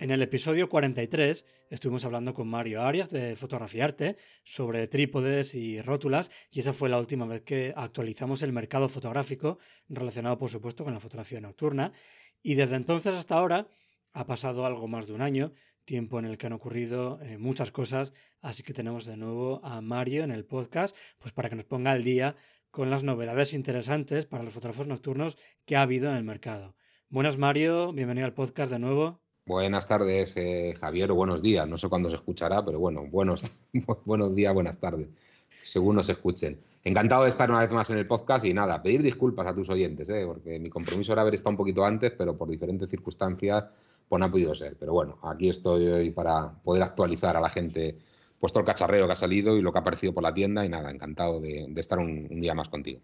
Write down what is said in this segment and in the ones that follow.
En el episodio 43 estuvimos hablando con Mario Arias de Fotografiarte sobre trípodes y rótulas y esa fue la última vez que actualizamos el mercado fotográfico relacionado por supuesto con la fotografía nocturna y desde entonces hasta ahora ha pasado algo más de un año tiempo en el que han ocurrido eh, muchas cosas, así que tenemos de nuevo a Mario en el podcast, pues para que nos ponga al día con las novedades interesantes para los fotógrafos nocturnos que ha habido en el mercado. Buenas Mario, bienvenido al podcast de nuevo. Buenas tardes, eh, Javier, o buenos días. No sé cuándo se escuchará, pero bueno, buenos, buenos días, buenas tardes, según nos escuchen. Encantado de estar una vez más en el podcast y nada, pedir disculpas a tus oyentes, eh, porque mi compromiso era haber estado un poquito antes, pero por diferentes circunstancias pues no ha podido ser. Pero bueno, aquí estoy hoy para poder actualizar a la gente puesto el cacharreo que ha salido y lo que ha aparecido por la tienda y nada, encantado de, estar un, día más contigo.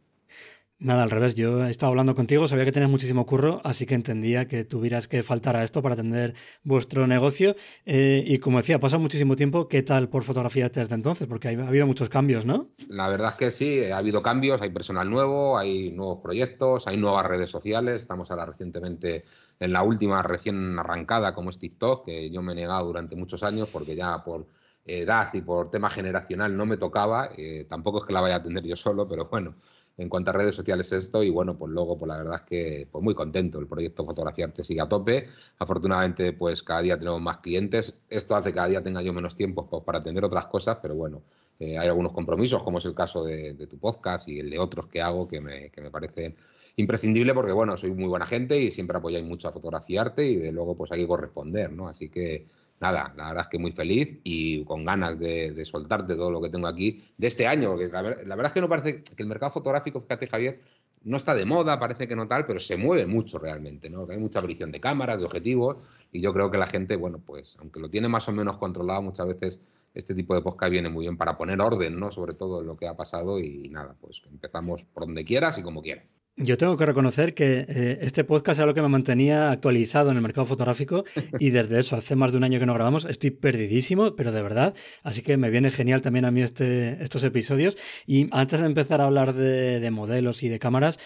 Nada, al revés, yo he estado hablando contigo, sabía que tenías muchísimo curro, así que entendía que tuvieras que faltar a esto para atender vuestro negocio. Eh, y como decía, pasa muchísimo tiempo, ¿qué tal por fotografía desde entonces? Porque ha habido muchos cambios, ¿no? La verdad es que sí, ha habido cambios, hay personal nuevo, hay nuevos proyectos, hay nuevas redes sociales, estamos ahora recientemente en la última recién arrancada como es TikTok, que yo me he negado durante muchos años porque ya por edad y por tema generacional no me tocaba, eh, tampoco es que la vaya a atender yo solo, pero bueno, en cuanto a redes sociales esto y bueno, pues luego pues la verdad es que pues muy contento, el proyecto Fotografiarte sigue a tope, afortunadamente pues cada día tenemos más clientes, esto hace que cada día tenga yo menos tiempo pues, para atender otras cosas, pero bueno, eh, hay algunos compromisos como es el caso de, tu podcast y el de otros que hago que me, que me parecen imprescindible porque, bueno, soy muy buena gente y siempre apoyáis mucho a fotografiarte y de luego pues hay que corresponder, ¿no? Así que nada, la verdad es que muy feliz y con ganas de, soltarte todo lo que tengo aquí de este año, porque la, verdad es que no parece que el mercado fotográfico, fíjate Javier, no está de moda, parece que no tal, pero se mueve mucho realmente, ¿no? hay mucha aparición de cámaras, de objetivos, y yo creo que la gente, bueno, pues aunque lo tiene más o menos controlado, muchas veces este tipo de podcast viene muy bien para poner orden, ¿no? Sobre todo lo que ha pasado y nada, pues empezamos por donde quieras y como quieras. Yo tengo que reconocer que eh, este podcast era lo que me mantenía actualizado en el mercado fotográfico y desde eso, hace más de un año que no grabamos, estoy perdidísimo, pero de verdad. Así que me viene genial también a mí este, estos episodios. Y antes de empezar a hablar de modelos y de cámaras,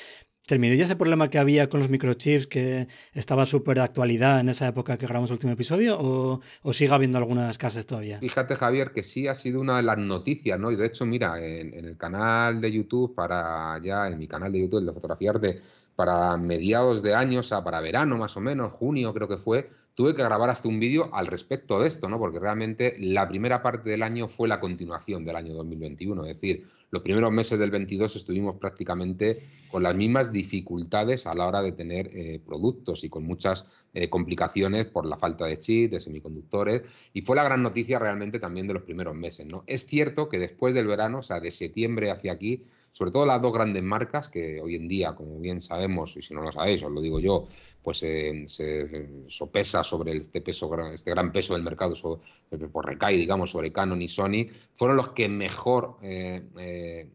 ¿Terminó ya ese problema que había con los microchips que estaba súper de actualidad en esa época que grabamos el último episodio o, sigue habiendo algunas casas todavía? Fíjate Javier que sí ha sido una de las noticias, ¿no? Y de hecho, mira, en, el canal de YouTube, para ya, en mi canal de YouTube, el de Fotografiarte, para mediados de año, o sea, para verano más o menos, junio creo que fue, tuve que grabar hasta un vídeo al respecto de esto, ¿no? Porque realmente la primera parte del año fue la continuación del año 2021, es decir, los primeros meses del 22 estuvimos prácticamente con las mismas dificultades a la hora de tener eh, productos y con muchas eh, complicaciones por la falta de chips, de semiconductores, y fue la gran noticia realmente también de los primeros meses, ¿no? Es cierto que después del verano, o sea, de septiembre hacia aquí, sobre todo las dos grandes marcas que hoy en día, como bien sabemos, y si no lo sabéis, os lo digo yo, pues eh, se sopesa sobre este peso, este gran peso del mercado, pues recae, digamos, sobre Canon y Sony, fueron los que mejor, eh, eh,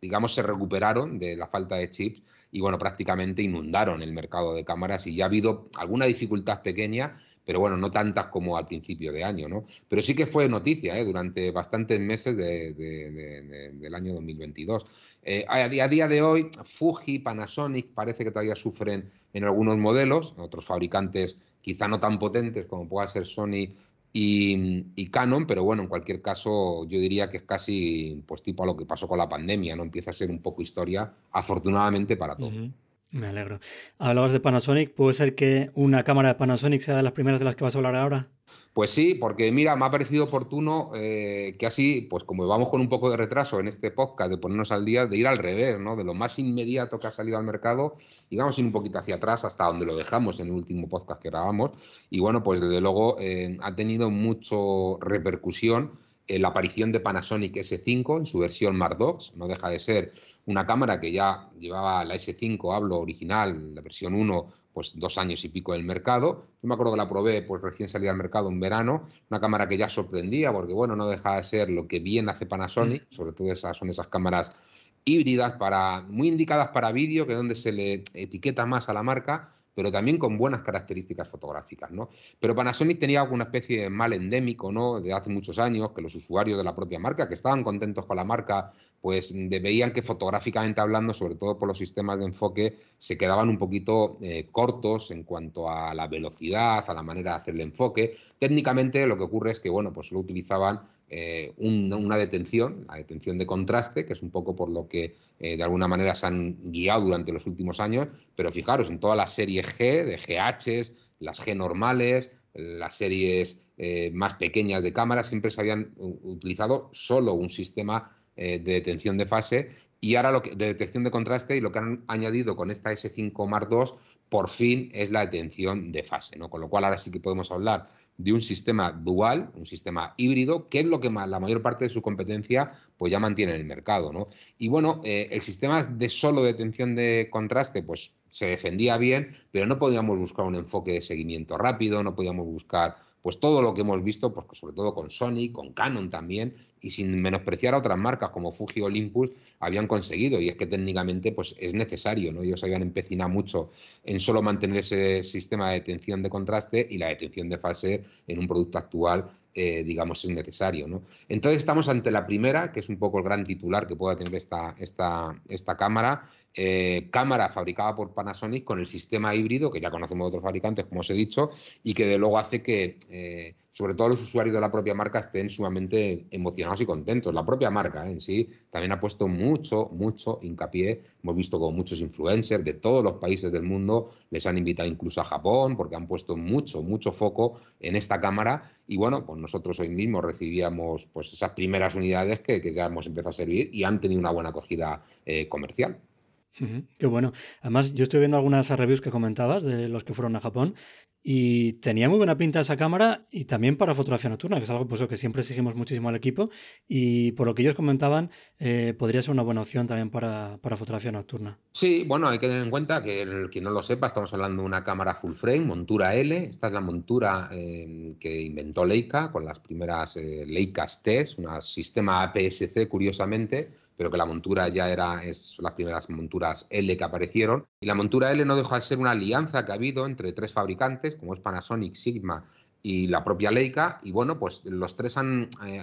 digamos, se recuperaron de la falta de chips y, bueno, prácticamente inundaron el mercado de cámaras y ya ha habido alguna dificultad pequeña pero bueno, no tantas como al principio de año, ¿no? Pero sí que fue noticia ¿eh? durante bastantes meses del año 2022. Eh, a, día de hoy, Fuji, Panasonic parece que todavía sufren en algunos modelos, otros fabricantes quizá no tan potentes como pueda ser Sony y, Canon, pero bueno, en cualquier caso yo diría que es casi pues tipo a lo que pasó con la pandemia, ¿no? Empieza a ser un poco historia, afortunadamente para todos. Me alegro. Hablabas de Panasonic, ¿puede ser que una cámara de Panasonic sea de las primeras de las que vas a hablar ahora? Pues sí, porque mira, me ha parecido oportuno eh, que así, pues como vamos con un poco de retraso en este podcast, de ponernos al día, de ir al revés, ¿no? De lo más inmediato que ha salido al mercado y vamos a ir un poquito hacia atrás hasta donde lo dejamos en el último podcast que grabamos. Y bueno, pues desde luego eh, ha tenido mucho repercusión la aparición de Panasonic S5 en su versión Mark II, no deja de ser una cámara que ya llevaba la S5, hablo original, la versión 1, pues dos años y pico en el mercado. Yo me acuerdo que la probé pues recién salida al mercado en verano, una cámara que ya sorprendía porque bueno, no deja de ser lo que bien hace Panasonic, mm. sobre todo esas son esas cámaras híbridas para muy indicadas para vídeo, que es donde se le etiqueta más a la marca, pero también con buenas características fotográficas, ¿no? Pero Panasonic tenía alguna especie de mal endémico, ¿no? De hace muchos años, que los usuarios de la propia marca, que estaban contentos con la marca, pues veían que fotográficamente hablando, sobre todo por los sistemas de enfoque, se quedaban un poquito eh, cortos en cuanto a la velocidad, a la manera de hacer el enfoque. Técnicamente lo que ocurre es que, bueno, pues lo utilizaban eh, una detención, la detención de contraste, que es un poco por lo que eh, de alguna manera se han guiado durante los últimos años, pero fijaros, en todas las series G, de GH, las G normales, las series eh, más pequeñas de cámara, siempre se habían utilizado solo un sistema de detención de fase y ahora lo que, de detección de contraste y lo que han añadido con esta S5 Mark II por fin es la detención de fase, ¿no? Con lo cual ahora sí que podemos hablar de un sistema dual, un sistema híbrido, que es lo que la mayor parte de su competencia pues ya mantiene en el mercado. ¿no? Y bueno, eh, el sistema de solo detención de contraste, pues se defendía bien, pero no podíamos buscar un enfoque de seguimiento rápido, no podíamos buscar pues todo lo que hemos visto, pues sobre todo con Sony, con Canon también, y sin menospreciar a otras marcas como Fuji Olympus, habían conseguido. Y es que técnicamente pues, es necesario, ¿no? Ellos habían empecinado mucho en solo mantener ese sistema de detención de contraste y la detención de fase en un producto actual eh, digamos, es necesario. ¿no? Entonces estamos ante la primera, que es un poco el gran titular que pueda tener esta, esta, esta cámara, eh, cámara fabricada por Panasonic con el sistema híbrido que ya conocemos de otros fabricantes, como os he dicho, y que de luego hace que, eh, sobre todo los usuarios de la propia marca, estén sumamente emocionados y contentos. La propia marca en sí también ha puesto mucho, mucho hincapié. Hemos visto como muchos influencers de todos los países del mundo les han invitado incluso a Japón porque han puesto mucho, mucho foco en esta cámara. Y bueno, pues nosotros hoy mismo recibíamos pues esas primeras unidades que, ya hemos empezado a servir y han tenido una buena acogida Qué bueno. Además, yo estoy viendo algunas reviews que comentabas de los que fueron a Japón y tenía muy buena pinta esa cámara y también para fotografía nocturna, que es algo pues, que siempre exigimos muchísimo al equipo. Y por lo que ellos comentaban, eh, podría ser una buena opción también para, fotografía nocturna. Sí, bueno, hay que tener en cuenta que el, quien no lo sepa, estamos hablando de una cámara full frame, montura L. Esta es la montura eh, que inventó Leica con las primeras eh, Leicas T, un sistema APS-C, curiosamente pero que la montura ya era, es las primeras monturas L que aparecieron. Y la montura L no deja de ser una alianza que ha habido entre tres fabricantes, como es Panasonic, Sigma y la propia Leica. Y bueno, pues los tres han, eh,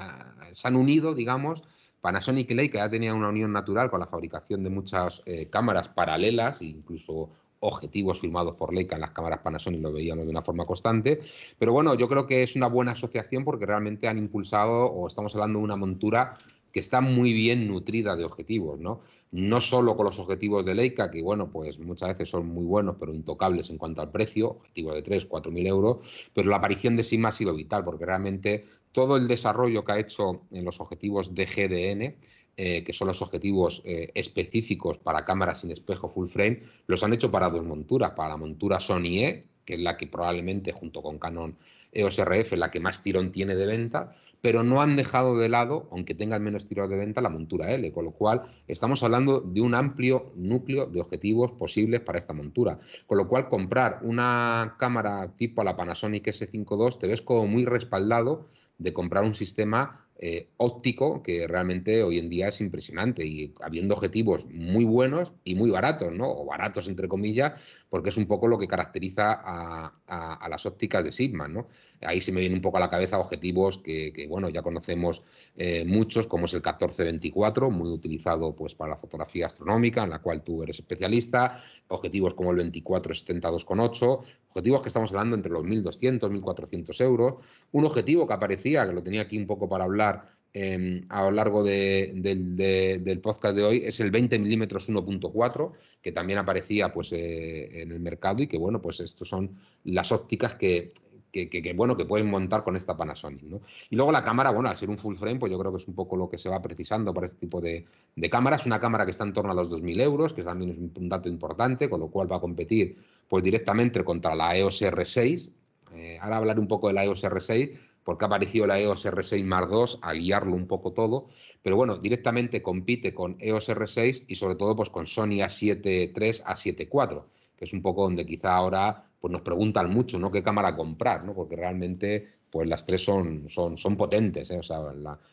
se han unido, digamos. Panasonic y Leica ya tenían una unión natural con la fabricación de muchas eh, cámaras paralelas, incluso objetivos filmados por Leica en las cámaras Panasonic lo veíamos de una forma constante. Pero bueno, yo creo que es una buena asociación porque realmente han impulsado o estamos hablando de una montura que está muy bien nutrida de objetivos, ¿no? No solo con los objetivos de Leica, que bueno, pues muchas veces son muy buenos, pero intocables en cuanto al precio, objetivos de 3, 4 mil euros, pero la aparición de Sigma ha sido vital, porque realmente todo el desarrollo que ha hecho en los objetivos de GDN, eh, que son los objetivos eh, específicos para cámaras sin espejo full frame, los han hecho para dos monturas, para la montura Sony E, que es la que probablemente junto con Canon EOS RF la que más tirón tiene de venta, pero no han dejado de lado, aunque tengan menos tiros de venta, la montura L, con lo cual estamos hablando de un amplio núcleo de objetivos posibles para esta montura. Con lo cual, comprar una cámara tipo la Panasonic S5 II te ves como muy respaldado de comprar un sistema eh, óptico que realmente hoy en día es impresionante y habiendo objetivos muy buenos y muy baratos, ¿no? O baratos entre comillas, porque es un poco lo que caracteriza a, las ópticas de Sigma, ¿no? Ahí se me viene un poco a la cabeza objetivos que, bueno, ya conocemos eh, muchos, como es el 1424, muy utilizado pues para la fotografía astronómica, en la cual tú eres especialista, objetivos como el 24-72,8, objetivos que estamos hablando entre los 1.200, 1.400 euros, un objetivo que aparecía, que lo tenía aquí un poco para hablar, em, a lo largo del podcast de hoy es el 20 milímetros 1.4, que también aparecía pues, eh, en el mercado y que, bueno, pues estos son las ópticas que que, bueno, que pueden montar con esta Panasonic. ¿no? Y luego la cámara, bueno, al ser un full frame, pues yo creo que es un poco lo que se va precisando para este tipo de, de cámaras. Una cámara que está en torno a los 2.000 euros, que también es un, dato importante, con lo cual va a competir pues directamente contra la EOS R6. Eh, ahora hablaré un poco de la EOS R6, porque ha aparecido la EOS R6 Mark II a guiarlo un poco todo, pero bueno, directamente compite con EOS R6 y sobre todo pues con Sony A7 III, A7 IV, que es un poco donde quizá ahora pues nos preguntan mucho, ¿no? ¿Qué cámara comprar? ¿no? Porque realmente, pues las tres son, son, son potentes, ¿eh? O sea,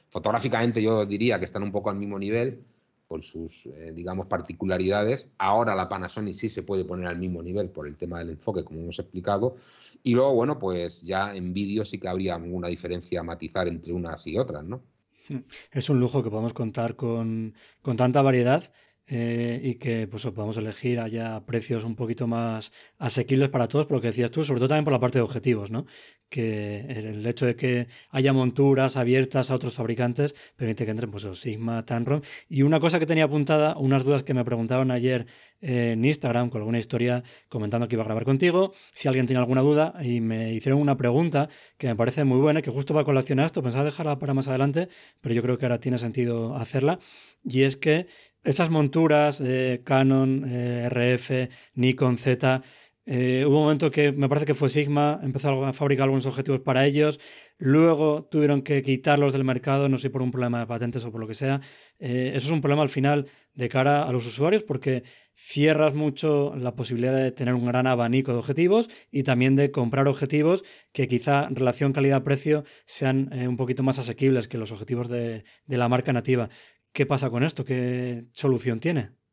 fotográficamente yo diría que están un poco al mismo nivel con sus, eh, digamos, particularidades. Ahora la Panasonic sí se puede poner al mismo nivel por el tema del enfoque, como hemos explicado. Y luego, bueno, pues ya en vídeo sí que habría alguna diferencia a matizar entre unas y otras, ¿no? Es un lujo que podemos contar con, con tanta variedad eh, y que pues podamos elegir haya precios un poquito más asequibles para todos, por lo que decías tú, sobre todo también por la parte de objetivos, ¿no? Que el hecho de que haya monturas abiertas a otros fabricantes permite que entren pues Sigma, Tanron. Y una cosa que tenía apuntada, unas dudas que me preguntaron ayer en Instagram con alguna historia comentando que iba a grabar contigo, si alguien tiene alguna duda y me hicieron una pregunta que me parece muy buena, que justo va a colacionar esto, pensaba dejarla para más adelante, pero yo creo que ahora tiene sentido hacerla, y es que esas monturas, eh, Canon, eh, RF, Nikon, Z, eh, hubo un momento que me parece que fue Sigma, empezó a fabricar algunos objetivos para ellos, luego tuvieron que quitarlos del mercado, no sé por un problema de patentes o por lo que sea. eso es un problema al final de cara a los usuarios porque cierras mucho la posibilidad de tener un gran abanico de objetivos y también de comprar objetivos que quizá en relación calidad-precio sean un poquito más asequibles que los objetivos de, de la marca nativa. ¿Qué pasa con esto? ¿Qué solución tiene?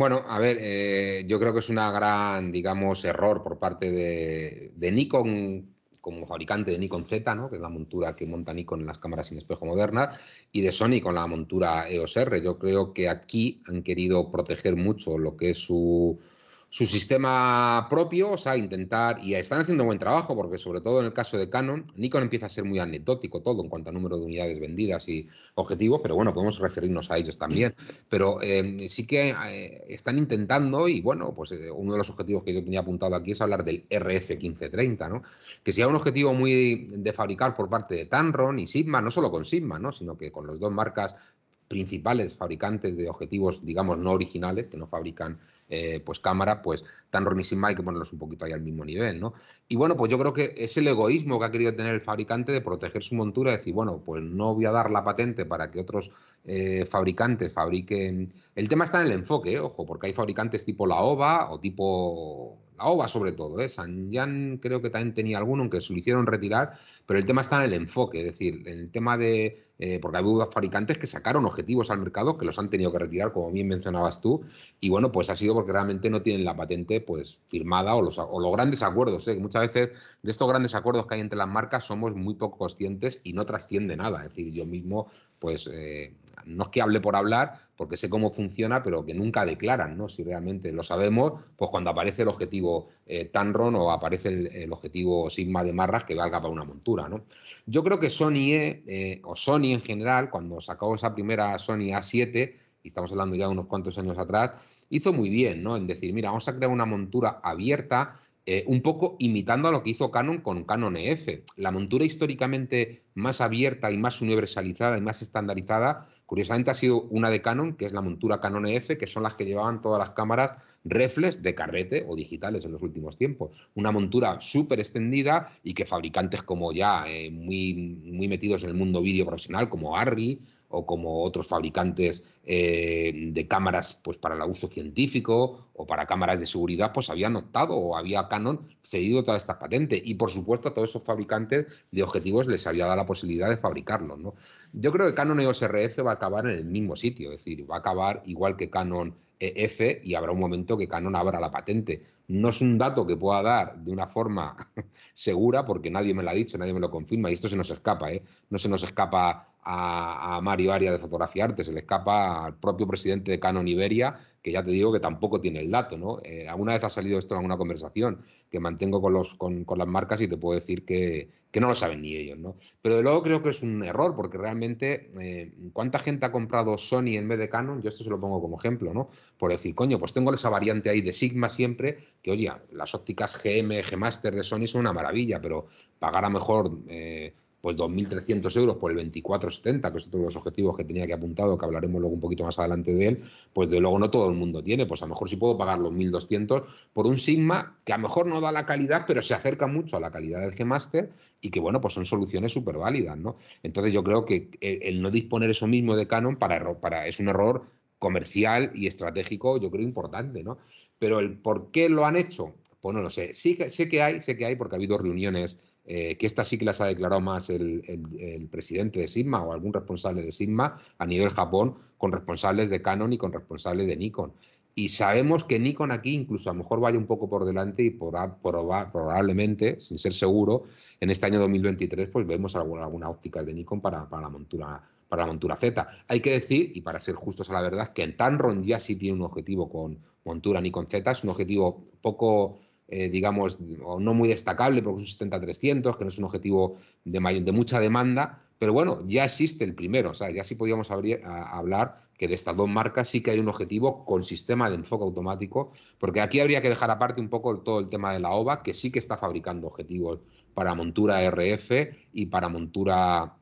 Bueno, a ver, eh, yo creo que es una gran, digamos, error por parte de, Nikon como fabricante de Nikon Z, ¿no? que es la montura que monta Nikon en las cámaras sin espejo modernas, y de Sony con la montura EOS R. Yo creo que aquí han querido proteger mucho lo que es su, su sistema propio, o sea, intentar, y están haciendo buen trabajo, porque sobre todo en el caso de Canon, Nikon empieza a ser muy anecdótico todo en cuanto a número de unidades vendidas y objetivos, pero bueno, podemos referirnos a ellos también. Pero eh, sí que eh, están intentando, y bueno, pues eh, uno de los objetivos que yo tenía apuntado aquí es hablar del RF 1530, ¿no? Que sea un objetivo muy de fabricar por parte de Tamron y Sigma, no solo con Sigma, ¿no? Sino que con las dos marcas principales fabricantes de objetivos, digamos, no originales, que no fabrican eh, pues cámara, pues tan Sigma hay que ponerlos un poquito ahí al mismo nivel, ¿no? Y bueno, pues yo creo que es el egoísmo que ha querido tener el fabricante de proteger su montura, decir, bueno, pues no voy a dar la patente para que otros eh, fabricantes fabriquen. El tema está en el enfoque, ¿eh? ojo, porque hay fabricantes tipo la OVA o tipo la sobre todo, ¿eh? Sanyan creo que también tenía alguno, aunque se lo hicieron retirar, pero el tema está en el enfoque, es decir, en el tema de, eh, porque hay fabricantes que sacaron objetivos al mercado que los han tenido que retirar, como bien mencionabas tú, y bueno, pues ha sido porque realmente no tienen la patente pues firmada o los, o los grandes acuerdos, ¿eh? muchas veces de estos grandes acuerdos que hay entre las marcas somos muy poco conscientes y no trasciende nada, es decir, yo mismo pues eh, no es que hable por hablar, porque sé cómo funciona, pero que nunca declaran, ¿no? Si realmente lo sabemos, pues cuando aparece el objetivo eh, Tanron o aparece el, objetivo Sigma de Marras que valga para una montura, ¿no? Yo creo que Sony, eh, o Sony en general, cuando sacó esa primera Sony A7, y estamos hablando ya de unos cuantos años atrás, hizo muy bien, ¿no? En decir, mira, vamos a crear una montura abierta, eh, un poco imitando a lo que hizo Canon con Canon EF. La montura históricamente más abierta y más universalizada y más estandarizada Curiosamente ha sido una de Canon, que es la montura Canon EF, que son las que llevaban todas las cámaras reflex de carrete o digitales en los últimos tiempos. Una montura súper extendida y que fabricantes como ya eh, muy, muy metidos en el mundo vídeo profesional, como Arri o como otros fabricantes eh, de cámaras pues, para el uso científico o para cámaras de seguridad, pues habían optado o había Canon cedido todas estas patentes. Y por supuesto a todos esos fabricantes de objetivos les había dado la posibilidad de fabricarlos. ¿no? Yo creo que Canon EOS RF va a acabar en el mismo sitio, es decir, va a acabar igual que Canon EF y habrá un momento que Canon abra la patente. No es un dato que pueda dar de una forma segura porque nadie me lo ha dicho, nadie me lo confirma y esto se nos escapa, ¿eh? No se nos escapa a, Mario Aria de Fotografía Arte, se le escapa al propio presidente de Canon Iberia, que ya te digo que tampoco tiene el dato, ¿no? Eh, alguna vez ha salido esto en alguna conversación, que mantengo con, los, con, las marcas y te puedo decir que, no lo saben ni ellos, ¿no? Pero de luego creo que es un error, porque realmente, eh, ¿cuánta gente ha comprado Sony en vez de Canon? Yo esto se lo pongo como ejemplo, ¿no? Por decir, coño, pues tengo esa variante ahí de Sigma siempre, que oye, las ópticas GM, G Master de Sony son una maravilla, pero pagar a mejor eh, pues 2.300 euros por el 2470, que es otro de los objetivos que tenía que apuntado, que hablaremos luego un poquito más adelante de él, pues de luego no todo el mundo tiene, pues a lo mejor sí puedo pagar los 1.200 por un Sigma que a lo mejor no da la calidad, pero se acerca mucho a la calidad del G-Master y que bueno, pues son soluciones súper válidas, ¿no? Entonces yo creo que el, no disponer eso mismo de Canon para, para, es un error comercial y estratégico, yo creo importante, ¿no? Pero el por qué lo han hecho, pues no lo sé. Sí sé que hay, sé que hay porque ha habido reuniones eh, que estas sí que las ha declarado más el, presidente de Sigma o algún responsable de Sigma a nivel Japón con responsables de Canon y con responsables de Nikon. Y sabemos que Nikon aquí incluso a lo mejor vaya un poco por delante y por, probablemente, sin ser seguro, en este año 2023 pues vemos alguna, alguna óptica de Nikon para, la montura para la montura Z. Hay que decir, y para ser justos a la verdad, que en Tanron ya sí tiene un objetivo con montura Nikon Z, es un objetivo poco eh, digamos, no muy destacable porque es un 70-300, que no es un objetivo de, de mucha demanda, pero bueno, ya existe el primero, o sea, ya sí podíamos hablar que de estas dos marcas sí que hay un objetivo con sistema de enfoque automático, porque aquí habría que dejar aparte un poco todo el tema de la OVA, que sí que está fabricando objetivos para montura RF y para montura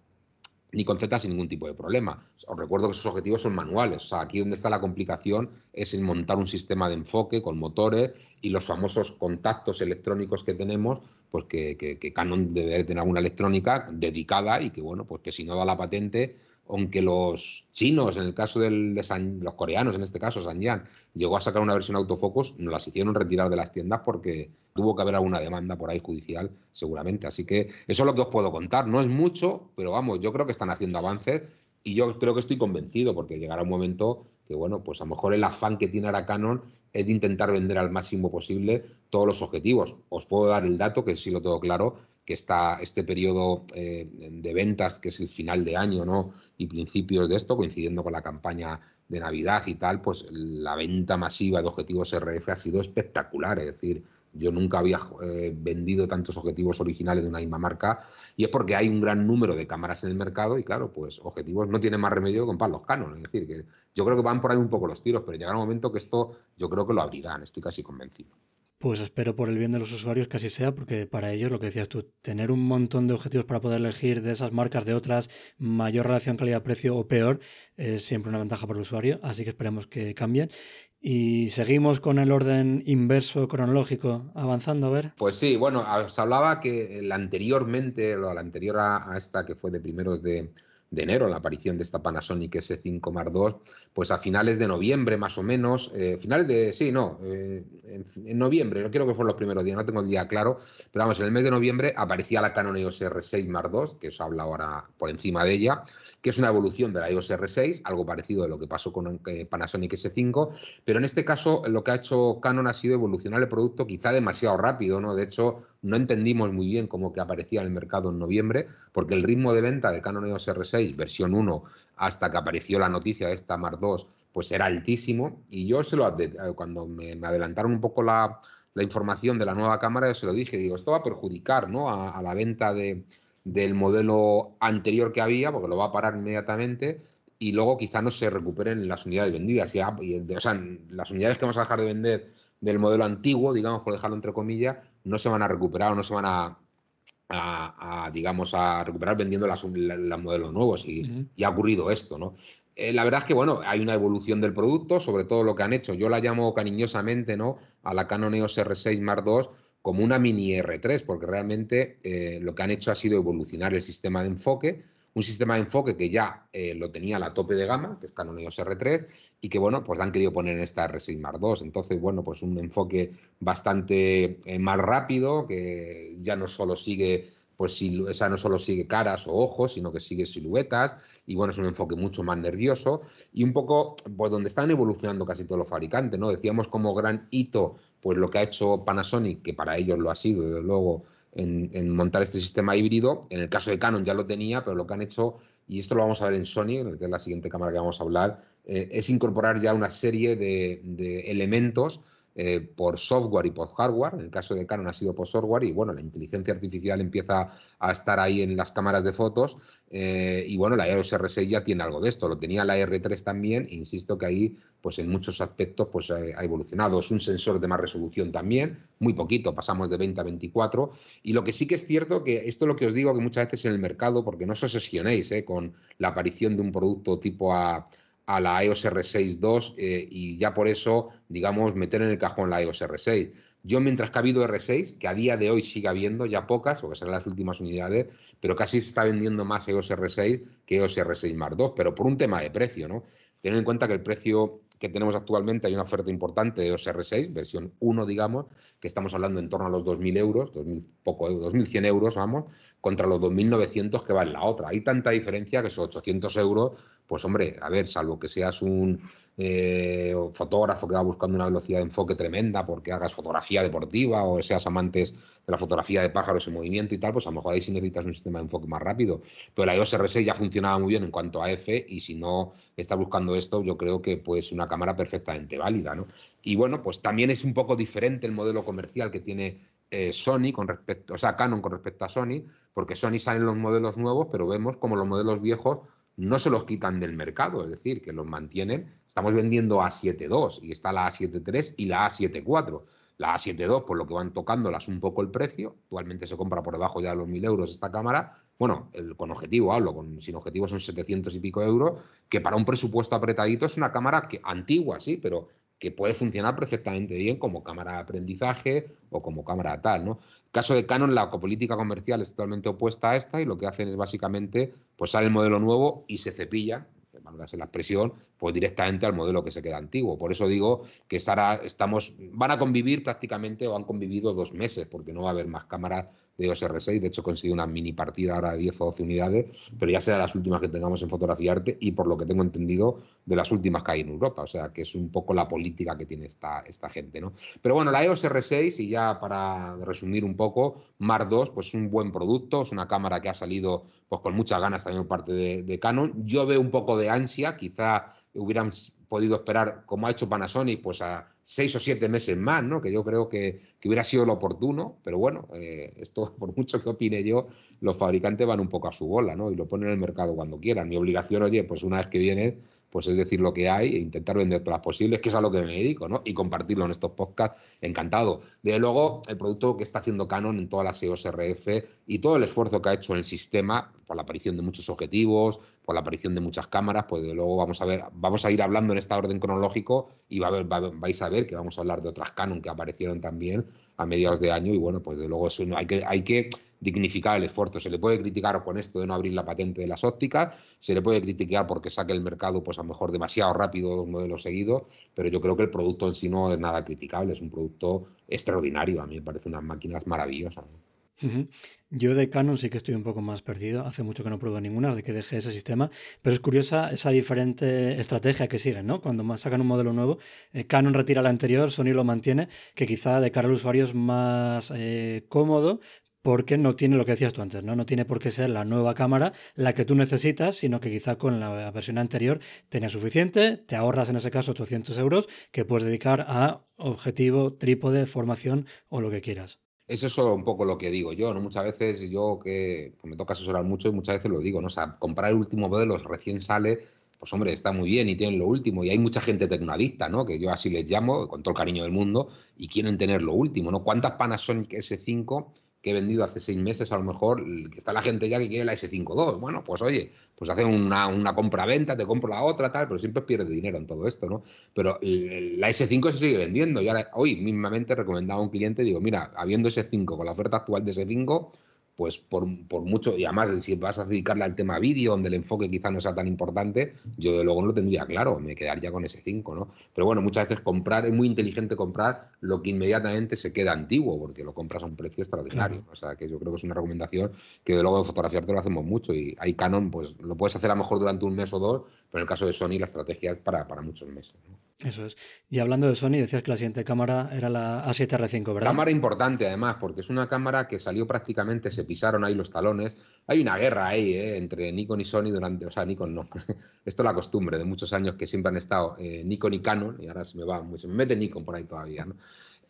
ni con Z sin ningún tipo de problema. Os recuerdo que esos objetivos son manuales. O sea, aquí donde está la complicación es en montar un sistema de enfoque con motores y los famosos contactos electrónicos que tenemos, pues que, Canon debe tener alguna electrónica dedicada y que, bueno, pues que si no da la patente, aunque los chinos, en el caso de los coreanos, en este caso, Sanyan, llegó a sacar una versión autofocus, nos las hicieron retirar de las tiendas porque tuvo que haber alguna demanda por ahí judicial, seguramente. Así que eso es lo que os puedo contar. No es mucho, pero vamos, yo creo que están haciendo avances y yo creo que estoy convencido porque llegará un momento que, bueno, pues a lo mejor el afán que tiene ahora Canon es de intentar vender al máximo posible todos los objetivos. Os puedo dar el dato, que sí lo tengo claro, que está este periodo eh, de ventas, que es el final de año, ¿no? Y principios de esto, coincidiendo con la campaña de Navidad y tal, pues la venta masiva de objetivos RF ha sido espectacular. Es decir, yo nunca había eh, vendido tantos objetivos originales de una misma marca y es porque hay un gran número de cámaras en el mercado y claro, pues objetivos no tienen más remedio que comprar los Canon. Es decir, que yo creo que van por ahí un poco los tiros, pero llegará un momento que esto yo creo que lo abrirán, estoy casi convencido. Pues espero por el bien de los usuarios que así sea, porque para ellos, lo que decías tú, tener un montón de objetivos para poder elegir de esas marcas, de otras, mayor relación calidad-precio o peor, es siempre una ventaja para el usuario, así que esperemos que cambien. Y seguimos con el orden inverso cronológico avanzando, a ver. Pues sí, bueno, os hablaba que anteriormente, la anterior a esta que fue de primeros de, de enero, la aparición de esta Panasonic S5 Mark II, pues a finales de noviembre más o menos, eh, finales de, sí, no, eh, en, noviembre, no quiero que fueron los primeros días, no tengo el día claro, pero vamos, en el mes de noviembre aparecía la Canon EOS R6 Mark II, que os habla ahora por encima de ella, que es una evolución de la EOS R6, algo parecido de lo que pasó con eh, Panasonic S5, pero en este caso lo que ha hecho Canon ha sido evolucionar el producto quizá demasiado rápido, ¿no? De hecho, no entendimos muy bien cómo que aparecía en el mercado en noviembre, porque el ritmo de venta de Canon EOS R6 versión 1 hasta que apareció la noticia de esta Mark II, pues era altísimo. Y yo se lo eh, cuando me, adelantaron un poco la, información de la nueva cámara, yo se lo dije, digo, esto va a perjudicar ¿no? a, la venta de, del modelo anterior que había, porque lo va a parar inmediatamente. Y luego quizá no se recuperen las unidades vendidas. Y, o sea, las unidades que vamos a dejar de vender del modelo antiguo, digamos, por dejarlo entre comillas, no se van a recuperar o no se van a, digamos, a recuperar vendiendo los modelos nuevos y, ha ocurrido esto, ¿no? Eh, la verdad es que, bueno, hay una evolución del producto, sobre todo lo que han hecho. Yo la llamo cariñosamente, ¿no? A la Canon EOS R6 Mark II como una mini R3, porque realmente eh, lo que han hecho ha sido evolucionar el sistema de enfoque, un sistema de enfoque que ya eh, lo tenía la tope de gama, que es Canon EOS R3, y que, bueno, pues la han querido poner en esta R6 Mark II. Entonces, bueno, pues un enfoque bastante eh, más rápido, que ya no solo sigue pues esa no solo sigue caras o ojos, sino que sigue siluetas, y bueno, es un enfoque mucho más nervioso, y un poco, pues donde están evolucionando casi todos los fabricantes, ¿no? Decíamos como gran hito, pues lo que ha hecho Panasonic, que para ellos lo ha sido, desde luego, en, montar este sistema híbrido. En el caso de Canon ya lo tenía, pero lo que han hecho, y esto lo vamos a ver en Sony, que es la siguiente cámara que vamos a hablar, eh, es incorporar ya una serie de, elementos eh, por software y por hardware. En el caso de Canon ha sido por software y bueno, la inteligencia artificial empieza a estar ahí en las cámaras de fotos eh, y bueno, la EOS R6 ya tiene algo de esto. Lo tenía la R3 también. insisto que ahí, pues en muchos aspectos, pues ha evolucionado. Es un sensor de más resolución también, muy poquito, pasamos de 20 a 24. Y lo que sí que es cierto que esto es lo que os digo que muchas veces en el mercado, porque no os obsesionéis con la aparición de un producto tipo a a la EOS R6 II eh, y ya por eso, digamos, meter en el cajón la EOS R6. Yo, mientras que ha habido R6, que a día de hoy sigue habiendo, ya pocas, porque serán las últimas unidades, pero casi se está vendiendo más EOS R6 que EOS R6 Mark II, pero por un tema de precio, ¿no? Tener en cuenta que el precio que tenemos actualmente hay una oferta importante de EOS R6, versión 1, digamos, que estamos hablando en torno a los 2.000 euros, 2.000, poco, 2.100 euros, vamos, contra los 2.900 que va en la otra. Hay tanta diferencia que esos 800 euros pues hombre, a ver, salvo que seas un eh, fotógrafo que va buscando una velocidad de enfoque tremenda porque hagas fotografía deportiva o seas amantes de la fotografía de pájaros en movimiento y tal, pues a lo mejor ahí sí necesitas un sistema de enfoque más rápido. Pero la EOS R6 ya funcionaba muy bien en cuanto a F y si no estás buscando esto, yo creo que pues una cámara perfectamente válida, ¿no? Y bueno, pues también es un poco diferente el modelo comercial que tiene eh, Sony con respecto, o sea, Canon con respecto a Sony, porque Sony salen los modelos nuevos, pero vemos como los modelos viejos no se los quitan del mercado, es decir, que los mantienen. Estamos vendiendo A7 y está la A7 y la A7 La A7 por lo que van tocándolas un poco el precio, actualmente se compra por debajo ya de los 1.000 euros esta cámara, bueno, con objetivo hablo, sin objetivo son 700 y pico euros, que para un presupuesto apretadito es una cámara que, antigua, sí, pero que puede funcionar perfectamente bien como cámara de aprendizaje o como cámara tal, ¿no? El caso de Canon, la política comercial es totalmente opuesta a esta y lo que hacen es básicamente, pues sale el modelo nuevo y se cepilla, valga la expresión, pues directamente al modelo que se queda antiguo. Por eso digo que estará, estamos, van a convivir prácticamente o han convivido dos meses, porque no va a haber más cámaras de EOS R6. De hecho, conseguí una mini partida ahora de 10 o 12 unidades, pero ya será las últimas que tengamos en fotografiarte y por lo que tengo entendido, de las últimas que hay en Europa. O sea, que es un poco la política que tiene esta, esta gente, ¿no? Pero bueno, la EOS R6, y ya para resumir un poco, Mark II, pues es un buen producto, es una cámara que ha salido pues con muchas ganas también por parte de Canon. Yo veo un poco de ansia, quizá hubieran podido esperar, como ha hecho Panasonic, pues a seis o siete meses más, ¿no? Que yo creo que, hubiera sido lo oportuno, pero bueno, eh, esto por mucho que opine yo, los fabricantes van un poco a su bola, ¿no? Y lo ponen en el mercado cuando quieran. Mi obligación, oye, pues una vez que viene, pues es decir lo que hay e intentar vender todas las posibles, que es a lo que me dedico, ¿no? Y compartirlo en estos podcasts, encantado. Desde luego, el producto que está haciendo Canon en todas las EOS RF y todo el esfuerzo que ha hecho en el sistema, por la aparición de muchos objetivos, por la aparición de muchas cámaras, pues de luego vamos a ver, vamos a ir hablando en esta orden cronológico y va vais a ver que vamos a hablar de otras Canon que aparecieron también a mediados de año y bueno, pues de luego eso hay que, hay que dignificar el esfuerzo. Se le puede criticar con esto de no abrir la patente de las ópticas, se le puede criticar porque saque el mercado, pues a lo mejor demasiado rápido dos modelos seguidos, pero yo creo que el producto en sí no es nada criticable, es un producto extraordinario. A mí me parece unas máquinas maravillosas. Yo de Canon sí que estoy un poco más perdido. Hace mucho que no pruebo ninguna, de que dejé ese sistema. Pero es curiosa esa diferente estrategia que siguen, ¿no? Cuando sacan un modelo nuevo, eh, Canon retira la anterior, Sony lo mantiene, que quizá de cara al usuario es más eh, cómodo, porque no tiene lo que decías tú antes, ¿no? No tiene por qué ser la nueva cámara la que tú necesitas, sino que quizá con la versión anterior tenía suficiente, te ahorras en ese caso 800 euros que puedes dedicar a objetivo, trípode, formación o lo que quieras. Eso es un poco lo que digo yo, ¿no? Muchas veces yo que me toca asesorar mucho y muchas veces lo digo, ¿no? O sea, comprar el último modelo recién sale, pues hombre, está muy bien y tienen lo último. Y hay mucha gente tecnodicta, ¿no? Que yo así les llamo, con todo el cariño del mundo, y quieren tener lo último, ¿no? ¿Cuántas Panasonic S5 que he vendido hace seis meses, a lo mejor está la gente ya que quiere la S5 Bueno, pues oye, pues hace una, una compra-venta, te compro la otra, tal, pero siempre pierde dinero en todo esto, ¿no? Pero la S5 se sigue vendiendo. Y ahora, hoy mismamente recomendaba a un cliente, digo, mira, habiendo S5 con la oferta actual de S5, pues por, mucho, y además si vas a dedicarle al tema vídeo, donde el enfoque quizá no sea tan importante, yo de luego no lo tendría claro, me quedaría con ese 5, ¿no? Pero bueno, muchas veces comprar, es muy inteligente comprar lo que inmediatamente se queda antiguo, porque lo compras a un precio extraordinario. O sea, que yo creo que es una recomendación que de luego de fotografiarte lo hacemos mucho, y hay Canon, pues lo puedes hacer a lo mejor durante un mes o dos, pero en el caso de Sony la estrategia es para, para muchos meses. Eso es. Y hablando de Sony, decías que la siguiente cámara era la A7R5, ¿verdad? Cámara importante, además, porque es una cámara que salió prácticamente, se pisaron ahí los talones. Hay una guerra ahí ¿eh? entre Nikon y Sony durante, o sea, Nikon no. Esto es la costumbre de muchos años que siempre han estado eh, Nikon y Canon, y ahora se me va, se me mete Nikon por ahí todavía, ¿no?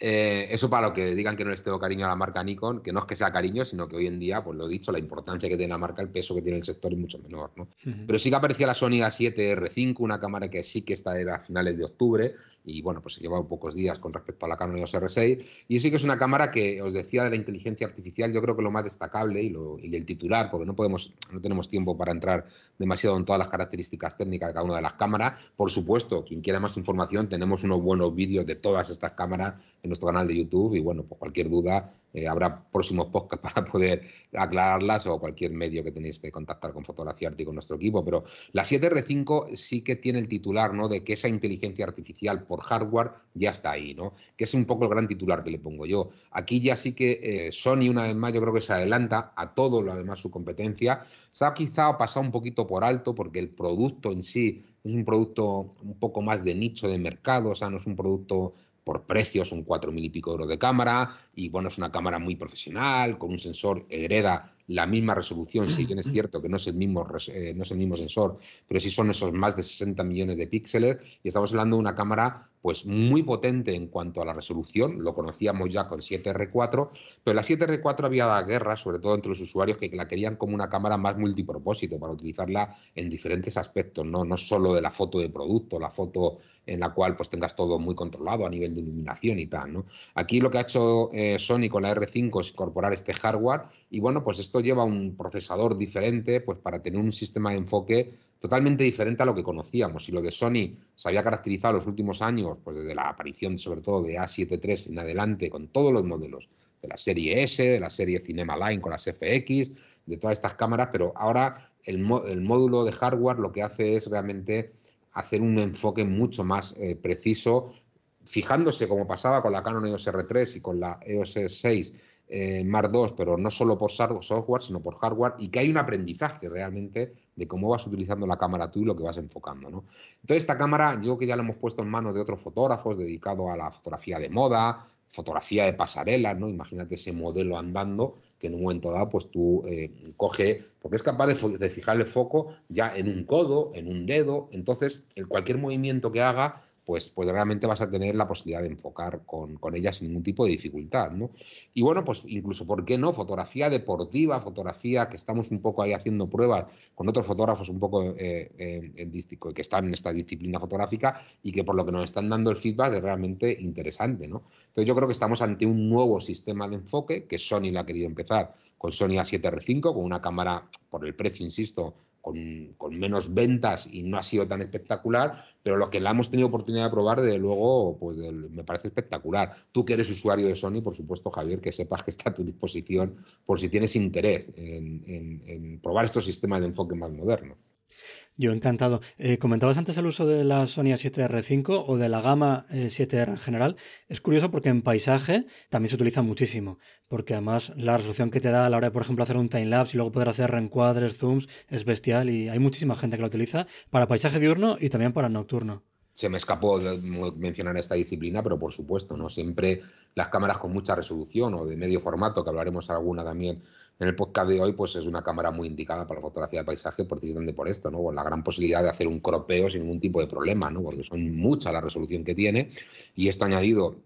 Eh, eso para lo que digan que no les tengo cariño a la marca Nikon, que no es que sea cariño, sino que hoy en día, pues lo he dicho, la importancia que tiene la marca, el peso que tiene el sector es mucho menor, ¿no? Pero sí que aparecía la Sony A7R5, una cámara que sí que está era a finales de octubre, y bueno, pues lleva pocos días con respecto a la Canon EOS R6. Y sí que es una cámara que os decía de la inteligencia artificial, yo creo que lo más destacable y, y el titular, porque no podemos, no tenemos tiempo para entrar demasiado en todas las características técnicas de cada una de las cámaras. Por supuesto, quien quiera más información, tenemos unos buenos vídeos de todas estas cámaras en nuestro canal de YouTube y bueno, pues cualquier duda eh, habrá próximos podcasts para poder aclararlas o cualquier medio que tenéis que contactar con Fotografía Arte y con nuestro equipo. Pero la 7R5 sí que tiene el titular, ¿no? De que esa inteligencia artificial por hardware ya está ahí, ¿no? Que es un poco el gran titular que le pongo yo. Aquí ya sí que eh, Sony, una vez más, yo creo que se adelanta a todo lo demás su competencia. Se ha quizá pasado un poquito por alto porque el producto en sí es un producto un poco más de nicho de mercado, o sea, no es un producto por precio son cuatro mil y pico euros de cámara y bueno, es una cámara muy profesional, con un sensor hereda la misma resolución, si bien es cierto que no es el mismo, eh, no es el mismo sensor, pero sí son esos más de 60 millones de píxeles y estamos hablando de una cámara pues muy potente en cuanto a la resolución, lo conocíamos ya con 7R4, pero la 7R4 había guerra, sobre todo entre los usuarios que la querían como una cámara más multipropósito para utilizarla en diferentes aspectos, no, no solo de la foto de producto, la foto en la cual pues tengas todo muy controlado a nivel de iluminación y tal, ¿no? Aquí lo que ha hecho eh, Sony con la R5 es incorporar este hardware y bueno, pues esto lleva un procesador diferente pues para tener un sistema de enfoque totalmente diferente a lo que conocíamos. Y lo de Sony se había caracterizado los últimos años, pues desde la aparición sobre todo de A7 III en adelante, con todos los modelos de la serie S, de la serie Cinema Line con las FX, de todas estas cámaras, pero ahora el, el módulo de hardware lo que hace es realmente hacer un enfoque mucho más eh, preciso, fijándose como pasaba con la Canon EOS R3 y con la EOS 6 eh, Mark II, pero no solo por software, sino por hardware, y que hay un aprendizaje realmente de cómo vas utilizando la cámara tú y lo que vas enfocando. Entonces, esta cámara, yo que ya la hemos puesto en manos de otros fotógrafos dedicados a la fotografía de moda, fotografía de pasarela, ¿no? Imagínate ese modelo andando que en un momento dado, pues tú eh, coge, porque es capaz de, fijar el foco ya en un codo, en un dedo, entonces cualquier movimiento que haga pues, pues realmente vas a tener la posibilidad de enfocar con, con ella sin ningún tipo de dificultad, ¿no? Y bueno, pues incluso, ¿por qué no? Fotografía deportiva, fotografía que estamos un poco ahí haciendo pruebas con otros fotógrafos un poco eh, eh, que están en esta disciplina fotográfica y que por lo que nos están dando el feedback es realmente interesante, ¿no? Entonces yo creo que estamos ante un nuevo sistema de enfoque que Sony la ha querido empezar con Sony A7R5, con una cámara, por el precio, insisto, con, menos ventas y no ha sido tan espectacular, pero lo que la hemos tenido oportunidad de probar, de luego, pues me parece espectacular. Tú que eres usuario de Sony, por supuesto, Javier, que sepas que está a tu disposición por si tienes interés en probar estos sistemas de enfoque más modernos. Yo encantado. Eh, comentabas antes el uso de la Sony A7R5 o de la gama 7R eh, en general. Es curioso porque en paisaje también se utiliza muchísimo, porque además la resolución que te da a la hora de, por ejemplo, hacer un time-lapse y luego poder hacer reencuadres, zooms, es bestial y hay muchísima gente que lo utiliza para paisaje diurno y también para nocturno se me escapó mencionar esta disciplina, pero por supuesto, ¿no? Siempre las cámaras con mucha resolución o de medio formato, que hablaremos alguna también en el podcast de hoy, pues es una cámara muy indicada para la fotografía de paisaje precisamente por esto, ¿no? Con la gran posibilidad de hacer un cropeo sin ningún tipo de problema, ¿no? Porque son mucha la resolución que tiene y esto añadido,